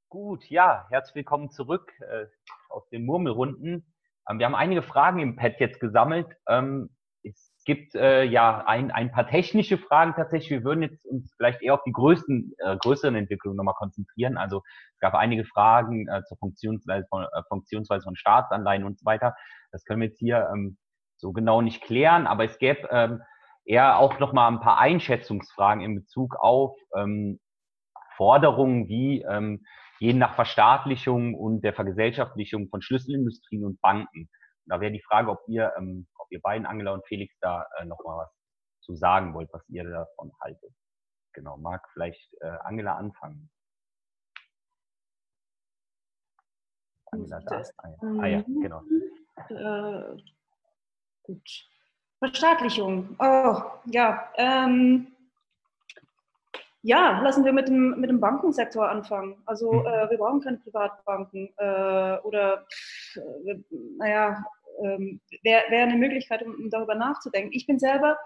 Gut, ja, herzlich willkommen zurück äh, aus den Murmelrunden. Ähm, wir haben einige Fragen im Pad jetzt gesammelt. Ähm, es gibt äh, ja ein, ein paar technische Fragen tatsächlich. Wir würden jetzt uns vielleicht eher auf die größten, äh, größeren Entwicklungen nochmal konzentrieren. Also es gab einige Fragen äh, zur Funktionsweise von, äh, Funktionsweise von Staatsanleihen und so weiter. Das können wir jetzt hier ähm, so genau nicht klären, aber es gäbe ähm, eher auch nochmal ein paar Einschätzungsfragen in Bezug auf ähm, Forderungen wie ähm, je nach Verstaatlichung und der Vergesellschaftlichung von Schlüsselindustrien und Banken. Und da wäre die Frage, ob ihr, ähm, ob ihr beiden, Angela und Felix, da äh, nochmal was zu sagen wollt, was ihr davon haltet. Genau, mag vielleicht äh, Angela anfangen. Angela da. Ah, ja, ah, ja genau. Äh, gut. Verstaatlichung. Oh, ja. Ähm, ja, lassen wir mit dem, mit dem Bankensektor anfangen. Also mhm. äh, wir brauchen keine Privatbanken äh, oder, äh, naja, ähm, wäre wär eine Möglichkeit, um, darüber nachzudenken. Ich bin selber,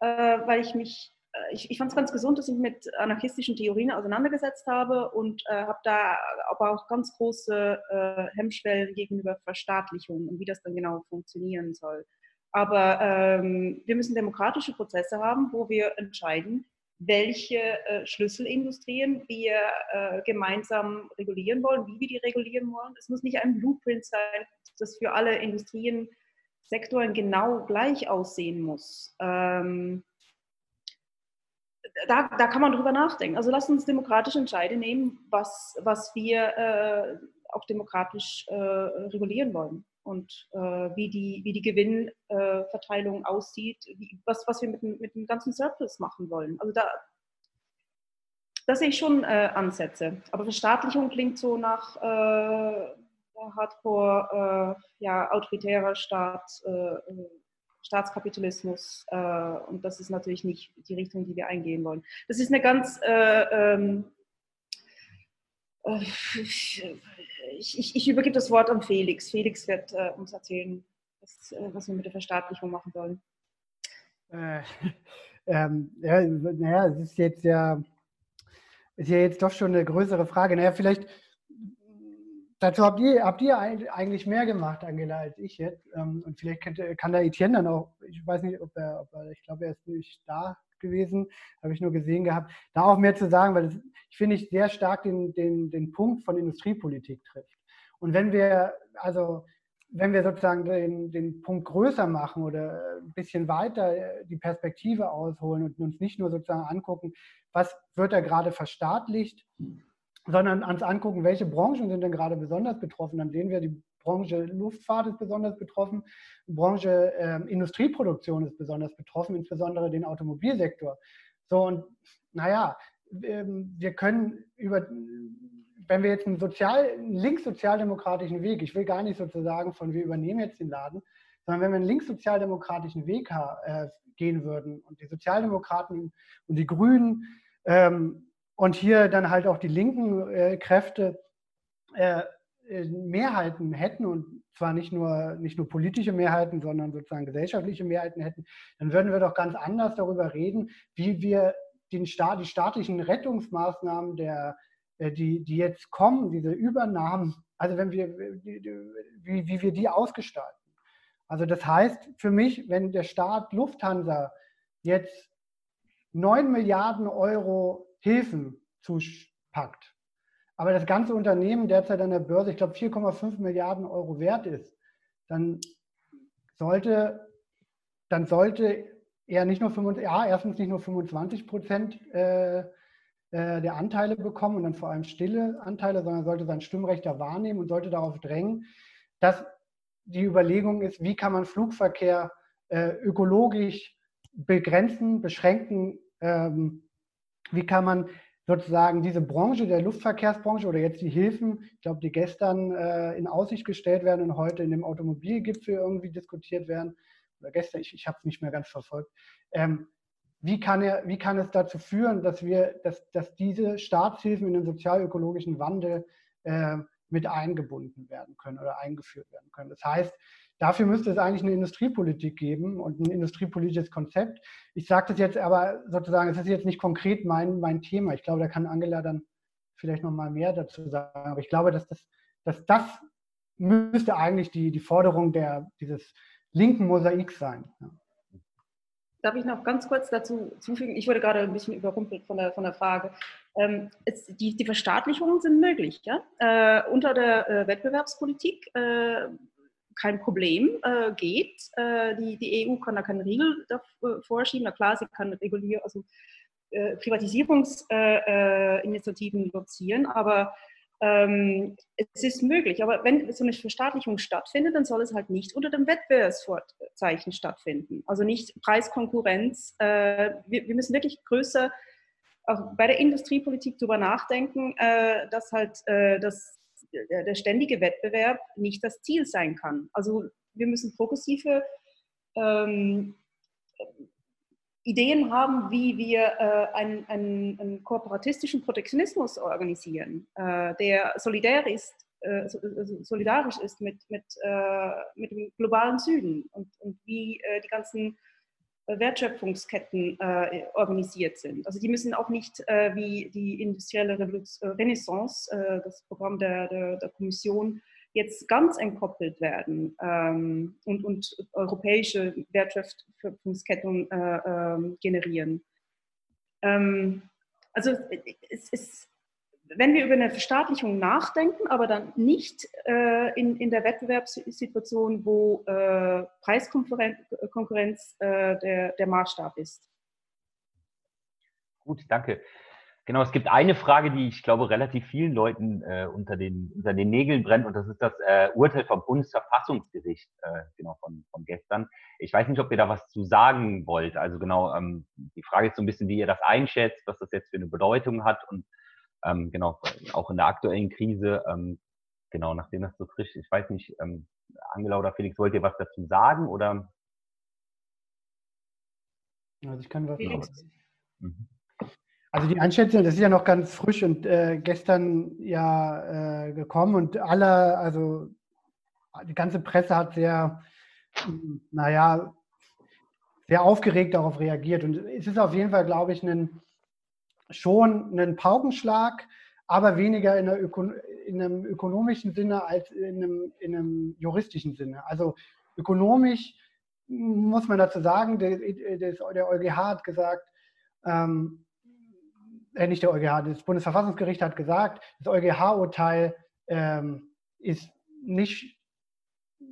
äh, weil ich mich, äh, ich, ich fand es ganz gesund, dass ich mich mit anarchistischen Theorien auseinandergesetzt habe und äh, habe da aber auch ganz große Hemmschwellen gegenüber Verstaatlichung und wie das dann genau funktionieren soll. Aber ähm, wir müssen demokratische Prozesse haben, wo wir entscheiden, welche äh, Schlüsselindustrien wir äh, gemeinsam regulieren wollen, wie wir die regulieren wollen. Es muss nicht ein Blueprint sein, das für alle Industriensektoren genau gleich aussehen muss. Ähm, da, da, kann man drüber nachdenken. Also lasst uns demokratisch Entscheide nehmen, was, was wir äh, auch demokratisch äh, regulieren wollen und äh, wie, die, wie die Gewinnverteilung äh, aussieht, wie, was, was wir mit, mit dem ganzen Surplus machen wollen. Also da, da sehe ich schon äh, Ansätze. Aber Verstaatlichung klingt so nach äh, Hardcore, äh, ja, autoritärer Staat, äh, Staatskapitalismus. und das ist natürlich nicht die Richtung, die wir eingehen wollen. Das ist eine ganz ähm, ich, ich, ich, übergebe das Wort an Felix. Felix wird äh, uns erzählen, was, äh, was, wir mit der Verstaatlichung machen sollen. Äh, ähm, ja, naja, es ist jetzt ja, ist ja jetzt doch schon eine größere Frage. Naja, vielleicht dazu habt ihr, habt ihr eigentlich mehr gemacht, Angela, als ich jetzt. Ähm, und vielleicht kann, kann der Etienne dann auch, ich weiß nicht, ob er, ob er ich glaube, er ist nicht da gewesen, habe ich nur gesehen gehabt, da auch mehr zu sagen, weil das, ich finde, ich sehr stark den, den, den Punkt von Industriepolitik trifft. Und wenn wir, also wenn wir sozusagen den, den Punkt größer machen oder ein bisschen weiter die Perspektive ausholen und uns nicht nur sozusagen angucken, was wird da gerade verstaatlicht, sondern uns angucken, welche Branchen sind denn gerade besonders betroffen, dann sehen wir, die Branche Luftfahrt ist besonders betroffen, Branche äh, Industrieproduktion ist besonders betroffen, insbesondere den Automobilsektor. So und naja, ähm, wir können über, wenn wir jetzt einen, sozial, linkssozialdemokratischen Weg, ich will gar nicht sozusagen von wir übernehmen jetzt den Laden, sondern wenn wir einen linkssozialdemokratischen Weg äh, gehen würden und die Sozialdemokraten und die Grünen ähm, und hier dann halt auch die linken äh, Kräfte äh, Mehrheiten hätten und zwar nicht nur, nicht nur politische Mehrheiten, sondern sozusagen gesellschaftliche Mehrheiten hätten, dann würden wir doch ganz anders darüber reden, wie wir den Staat, die staatlichen Rettungsmaßnahmen, der, äh, die, die jetzt kommen, diese Übernahmen, also wenn wir, wie, wie wir die ausgestalten. Also das heißt für mich, wenn der Staat Lufthansa jetzt 9 Milliarden Euro Hilfen zupackt, aber das ganze Unternehmen derzeit an der Börse, ich glaube, 4,5 Milliarden Euro wert ist, dann sollte, dann sollte er nicht nur 25, ja, erstens nicht nur 25 Prozent äh, äh, der Anteile bekommen und dann vor allem stille Anteile, sondern sollte sein Stimmrecht da wahrnehmen und sollte darauf drängen, dass die Überlegung ist, wie kann man Flugverkehr äh, ökologisch begrenzen, beschränken, ähm, wie kann man sozusagen diese Branche der Luftverkehrsbranche oder jetzt die Hilfen, ich glaube, die gestern äh, in Aussicht gestellt werden und heute in dem Automobilgipfel irgendwie diskutiert werden, oder gestern, ich, ich habe es nicht mehr ganz verfolgt, ähm, wie, kann er, wie kann es dazu führen, dass wir, dass, dass diese Staatshilfen in den sozialökologischen Wandel äh, mit eingebunden werden können oder eingeführt werden können. Das heißt, dafür müsste es eigentlich eine Industriepolitik geben und ein industriepolitisches Konzept. Ich sage das jetzt aber sozusagen, es ist jetzt nicht konkret mein, mein Thema. Ich glaube, da kann Angela dann vielleicht noch mal mehr dazu sagen. Aber ich glaube, dass das, dass das müsste eigentlich die, die Forderung der, dieses linken Mosaiks sein. Darf ich noch ganz kurz dazu zufügen? Ich wurde gerade ein bisschen überrumpelt von der, von der Frage. Ähm, es, die, die, Verstaatlichungen sind möglich. Ja? Äh, unter der äh, Wettbewerbspolitik äh, kein Problem äh, geht. Äh, die, die EU kann da keinen Riegel vorschieben. Na klar, sie kann regulieren, also äh, Privatisierungsinitiativen lozieren, aber ähm, es ist möglich, aber wenn so eine Verstaatlichung stattfindet, dann soll es halt nicht unter dem Wettbewerbsvorzeichen stattfinden. Also nicht Preiskonkurrenz. Äh, wir, wir, müssen wirklich größer auch bei der Industriepolitik darüber nachdenken, äh, dass halt äh, das, der ständige Wettbewerb nicht das Ziel sein kann. Also wir müssen progressive ähm, Ideen haben, wie wir äh, einen, einen, einen, kooperatistischen Protektionismus organisieren, äh, der solidär ist, äh, solidarisch ist mit, mit, äh, mit dem globalen Süden und, und wie äh, die ganzen Wertschöpfungsketten äh, organisiert sind. Also die müssen auch nicht wie die industrielle Renaissance, das Programm der, der, der Kommission, jetzt ganz entkoppelt werden ähm, und, und europäische Wertschöpfungsketten äh, äh, generieren. Ähm, also es ist, wenn wir über eine Verstaatlichung nachdenken, aber dann nicht äh, in, in der Wettbewerbssituation, wo äh, Preiskonkurrenz äh, der, der Maßstab ist. Gut, danke. Genau, es gibt eine Frage, die ich glaube relativ vielen Leuten äh, unter, den, unter den Nägeln brennt und das ist das äh, Urteil vom Bundesverfassungsgericht, äh, genau von, von gestern. Ich weiß nicht, ob ihr da was zu sagen wollt. Also genau, ähm, die Frage ist so ein bisschen, wie ihr das einschätzt, was das jetzt für eine Bedeutung hat und ähm, genau, auch in der aktuellen Krise, ähm, genau, nachdem das so frisch ist. Ich weiß nicht, ähm, Angela oder Felix, wollt ihr was dazu sagen oder? Also ich kann was. Felix. Mhm. Also die Einschätzung, das ist ja noch ganz frisch und äh, gestern ja äh, gekommen und alle, also die ganze Presse hat sehr, naja, sehr aufgeregt darauf reagiert. Und es ist auf jeden Fall, glaube ich, ein, schon ein Paukenschlag, aber weniger in, Öko in, einem ökonomischen Sinne als in einem, in einem juristischen Sinne. Also ökonomisch muss man dazu sagen, der, der EuGH hat gesagt, ähm, äh, nicht der EuGH, das Bundesverfassungsgericht hat gesagt, das EuGH-Urteil ähm, ist nicht,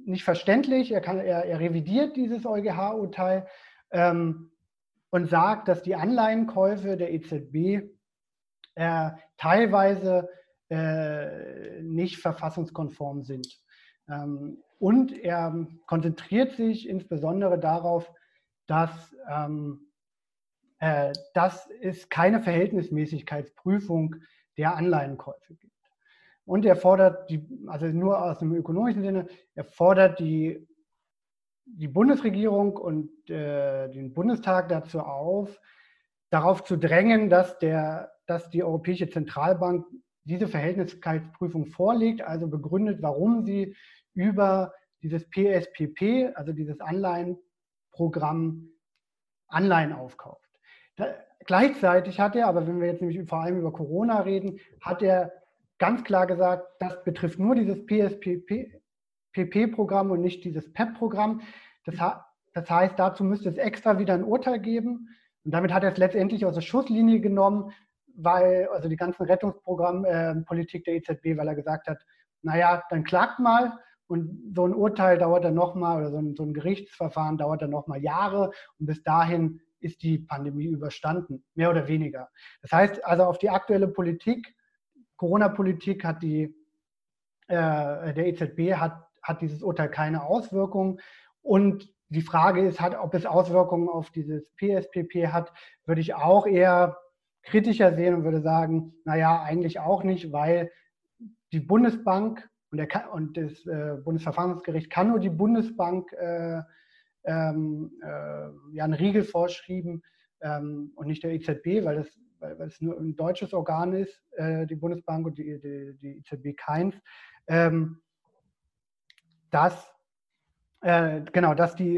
nicht verständlich. Er, kann, er, er revidiert dieses EuGH-Urteil ähm, und sagt, dass die Anleihenkäufe der EZB äh, teilweise äh, nicht verfassungskonform sind. Ähm, und er konzentriert sich insbesondere darauf, dass ähm, äh, dass es keine Verhältnismäßigkeitsprüfung der Anleihenkäufe gibt. Und er fordert, die, also nur aus dem ökonomischen Sinne, er fordert die, die Bundesregierung und äh, den Bundestag dazu auf, darauf zu drängen, dass, der, dass die Europäische Zentralbank diese Verhältnismäßigkeitsprüfung vorlegt, also begründet, warum sie über dieses PSPP, also dieses Anleihenprogramm, Anleihen aufkauft. Gleichzeitig hat er, aber wenn wir jetzt nämlich vor allem über Corona reden, hat er ganz klar gesagt, das betrifft nur dieses PSPP-Programm und nicht dieses PEP-Programm. Das, das, heißt, dazu müsste es extra wieder ein Urteil geben. Und damit hat er es letztendlich aus der Schusslinie genommen, weil, also die ganzen Rettungsprogrammpolitik äh, der EZB, weil er gesagt hat, naja, dann klagt mal und so ein Urteil dauert dann nochmal oder so ein, so ein Gerichtsverfahren dauert dann nochmal Jahre und bis dahin ist die Pandemie überstanden, mehr oder weniger. Das heißt also auf die aktuelle Politik, Corona-Politik hat die, äh, der EZB hat, hat dieses Urteil keine Auswirkungen. Und die Frage ist, hat, ob es Auswirkungen auf dieses PSPP hat, würde ich auch eher kritischer sehen und würde sagen, naja, eigentlich auch nicht, weil die Bundesbank und, der, und das äh, Bundesverfassungsgericht kann nur die Bundesbank äh, ähm, äh, ja einen Riegel vorschrieben ähm, und nicht der EZB, weil das, weil, weil es nur ein deutsches Organ ist, äh, die Bundesbank und die, die, die EZB keins, ähm, dass äh, genau, dass die,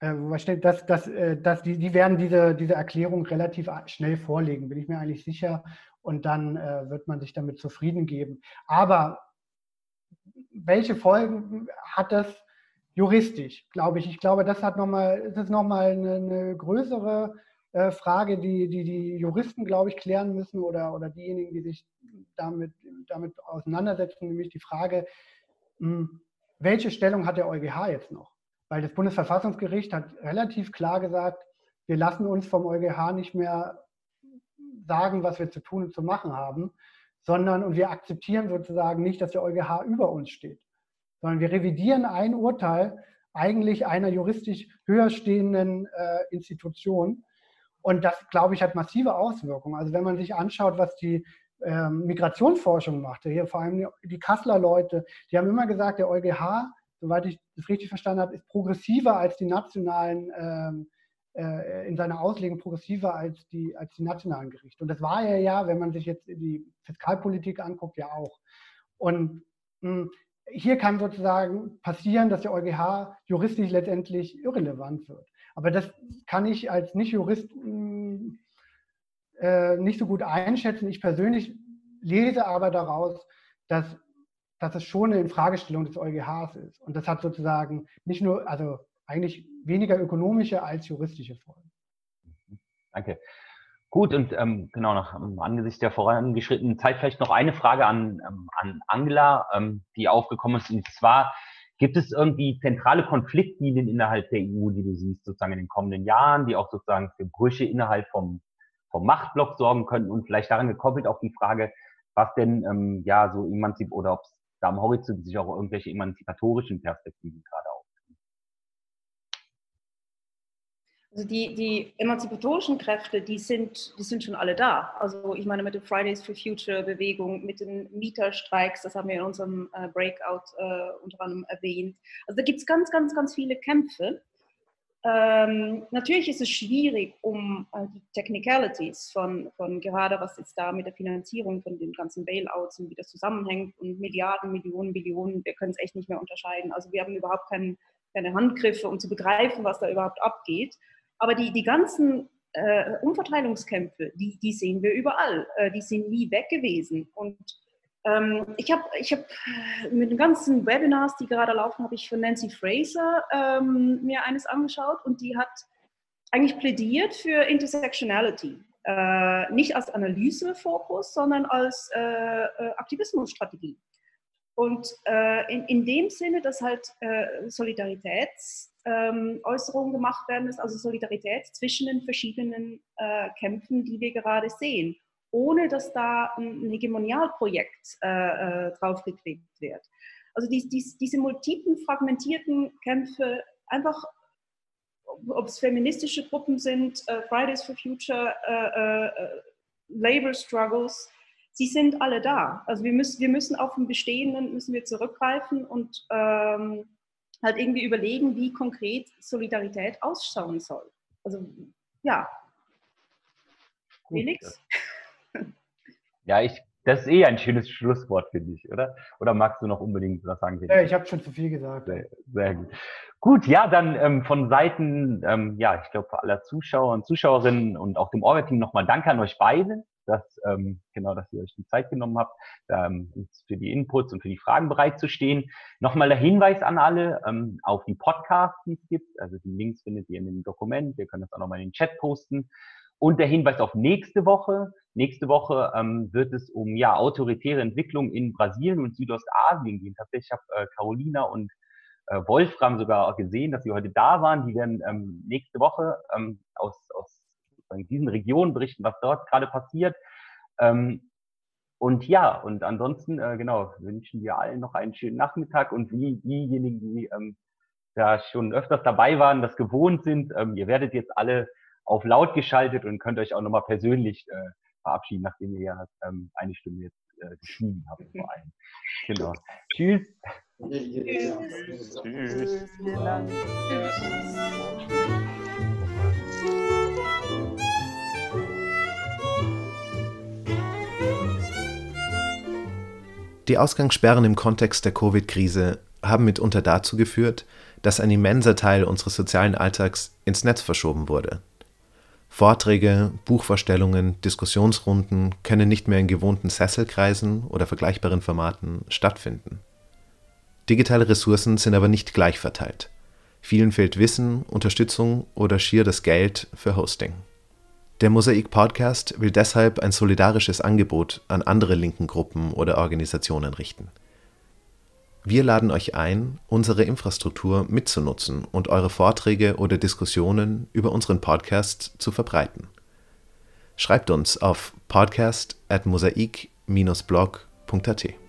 äh, was steht, dass, dass, äh, dass die, die werden diese, diese Erklärung relativ schnell vorlegen, bin ich mir eigentlich sicher. Und dann äh, wird man sich damit zufrieden geben. Aber welche Folgen hat das juristisch, glaube ich? Ich glaube, das hat noch mal, das ist nochmal eine, eine größere äh, Frage, die, die die Juristen, glaube ich, klären müssen oder, oder diejenigen, die sich damit, damit auseinandersetzen, nämlich die Frage, welche Stellung hat der EuGH jetzt noch? Weil das Bundesverfassungsgericht hat relativ klar gesagt, wir lassen uns vom EuGH nicht mehr sagen, was wir zu tun und zu machen haben, sondern und wir akzeptieren sozusagen nicht, dass der EuGH über uns steht, sondern wir revidieren ein Urteil eigentlich einer juristisch höher stehenden äh, Institution und das, glaube ich, hat massive Auswirkungen. Also wenn man sich anschaut, was die ähm, Migrationsforschung macht, hier vor allem die Kasseler Leute, die haben immer gesagt, der EuGH, soweit ich das richtig verstanden habe, ist progressiver als die nationalen, ähm, äh, in seiner Auslegung progressiver als die, als die nationalen Gerichte. Und das war er ja, wenn man sich jetzt die Fiskalpolitik anguckt, ja auch. Und mh, hm, hier kann sozusagen passieren, dass der EuGH juristisch letztendlich irrelevant wird. Aber das kann ich als Nicht-Jurist hm, äh, nicht so gut einschätzen. Ich persönlich lese aber daraus, dass, dass es schon eine Infragestellung des EuGHs ist. Und das hat sozusagen nicht nur, also eigentlich weniger ökonomische als juristische Folgen. Danke. Gut, und ähm, genau, nach ähm, angesichts der vorangeschrittenen Zeit vielleicht noch eine Frage an, ähm, an Angela, ähm, die aufgekommen ist. Und zwar, Gibt es irgendwie zentrale Konfliktlinien innerhalb der EU, die du siehst, sozusagen in den kommenden Jahren, die auch sozusagen für Brüche innerhalb vom, vom Machtblock sorgen könnten und vielleicht daran gekoppelt auch die Frage, was denn ähm, ja so emanzip oder ob es da am Horizont sich auch irgendwelche emanzipatorischen Perspektiven gerade Also die, die emanzipatorischen Kräfte, die sind, die sind schon alle da. Also ich meine mit der Fridays for Future Bewegung, mit den Mieterstreiks, das haben wir in unserem äh, Breakout äh, unter anderem erwähnt. Also da gibt es ganz, ganz, ganz viele Kämpfe. Ähm, natürlich ist es schwierig, um äh, die Technicalities von, von gerade was jetzt da mit der Finanzierung von den ganzen Bailouts und wie das zusammenhängt und Milliarden, Millionen, Billionen, wir können es echt nicht mehr unterscheiden. Also wir haben überhaupt keinen, keine Handgriffe, um zu begreifen, was da überhaupt abgeht. Aber die, die ganzen äh, Umverteilungskämpfe, die, die sehen wir überall. Äh, die sind nie weg gewesen. Und ähm, ich habe ich hab mit den ganzen Webinars, die gerade laufen, habe ich von Nancy Fraser ähm, mir eines angeschaut und die hat eigentlich plädiert für Intersectionality. Äh, nicht als Analysefokus, sondern als äh, äh Aktivismusstrategie. Und äh, in, in dem Sinne, dass halt äh, Solidaritäts ähm, gemacht werden, ist also Solidarität zwischen den verschiedenen äh, Kämpfen, die wir gerade sehen, ohne dass da ein Hegemonialprojekt äh, äh, draufgeklebt wird. Also die, die, diese multiplen, fragmentierten Kämpfe, einfach, ob es feministische Gruppen sind, äh, Fridays for Future, äh, äh, Labor Struggles, sie sind alle da. Also wir müssen, wir müssen auf den Bestehenden müssen wir zurückgreifen und ähm, halt irgendwie überlegen, wie konkret Solidarität ausschauen soll. Also ja. Felix? Ja, ich, das ist eh ein schönes Schlusswort, finde ich, oder? Oder magst du noch unbedingt was sagen? Ja, ich habe schon zu viel gesagt. Sehr, sehr gut. Gut, ja, dann ähm, von Seiten, ähm, ja, ich glaube, aller Zuschauer und Zuschauerinnen und auch dem Orga-Team nochmal Danke an euch beide dass ähm, genau, dass ihr euch die Zeit genommen habt, ähm, für die Inputs und für die Fragen bereitzustehen. Nochmal der Hinweis an alle ähm, auf die Podcasts, die es gibt. Also die Links findet ihr in dem Dokument. Wir können das auch nochmal in den Chat posten. Und der Hinweis auf nächste Woche. Nächste Woche ähm, wird es um ja autoritäre Entwicklung in Brasilien und Südostasien gehen. Tatsächlich habe äh, Carolina und äh, Wolfram sogar gesehen, dass sie heute da waren. Die werden ähm, nächste Woche ähm, aus, aus diesen Regionen berichten, was dort gerade passiert. Ähm, und ja, und ansonsten, äh, genau, wünschen wir allen noch einen schönen Nachmittag und wie diejenigen, die ähm, da schon öfters dabei waren, das gewohnt sind, ähm, ihr werdet jetzt alle auf laut geschaltet und könnt euch auch nochmal persönlich äh, verabschieden, nachdem ihr ja ähm, eine Stunde jetzt äh, geschrieben habt vor allem. Genau. Tschüss. Tschüss. Die Ausgangssperren im Kontext der Covid-Krise haben mitunter dazu geführt, dass ein immenser Teil unseres sozialen Alltags ins Netz verschoben wurde. Vorträge, Buchvorstellungen, Diskussionsrunden können nicht mehr in gewohnten Sesselkreisen oder vergleichbaren Formaten stattfinden. Digitale Ressourcen sind aber nicht gleich verteilt. Vielen fehlt Wissen, Unterstützung oder schier das Geld für Hosting. Der Mosaik Podcast will deshalb ein solidarisches Angebot an andere linken Gruppen oder Organisationen richten. Wir laden euch ein, unsere Infrastruktur mitzunutzen und eure Vorträge oder Diskussionen über unseren Podcast zu verbreiten. Schreibt uns auf podcast at mosaik-blog.at.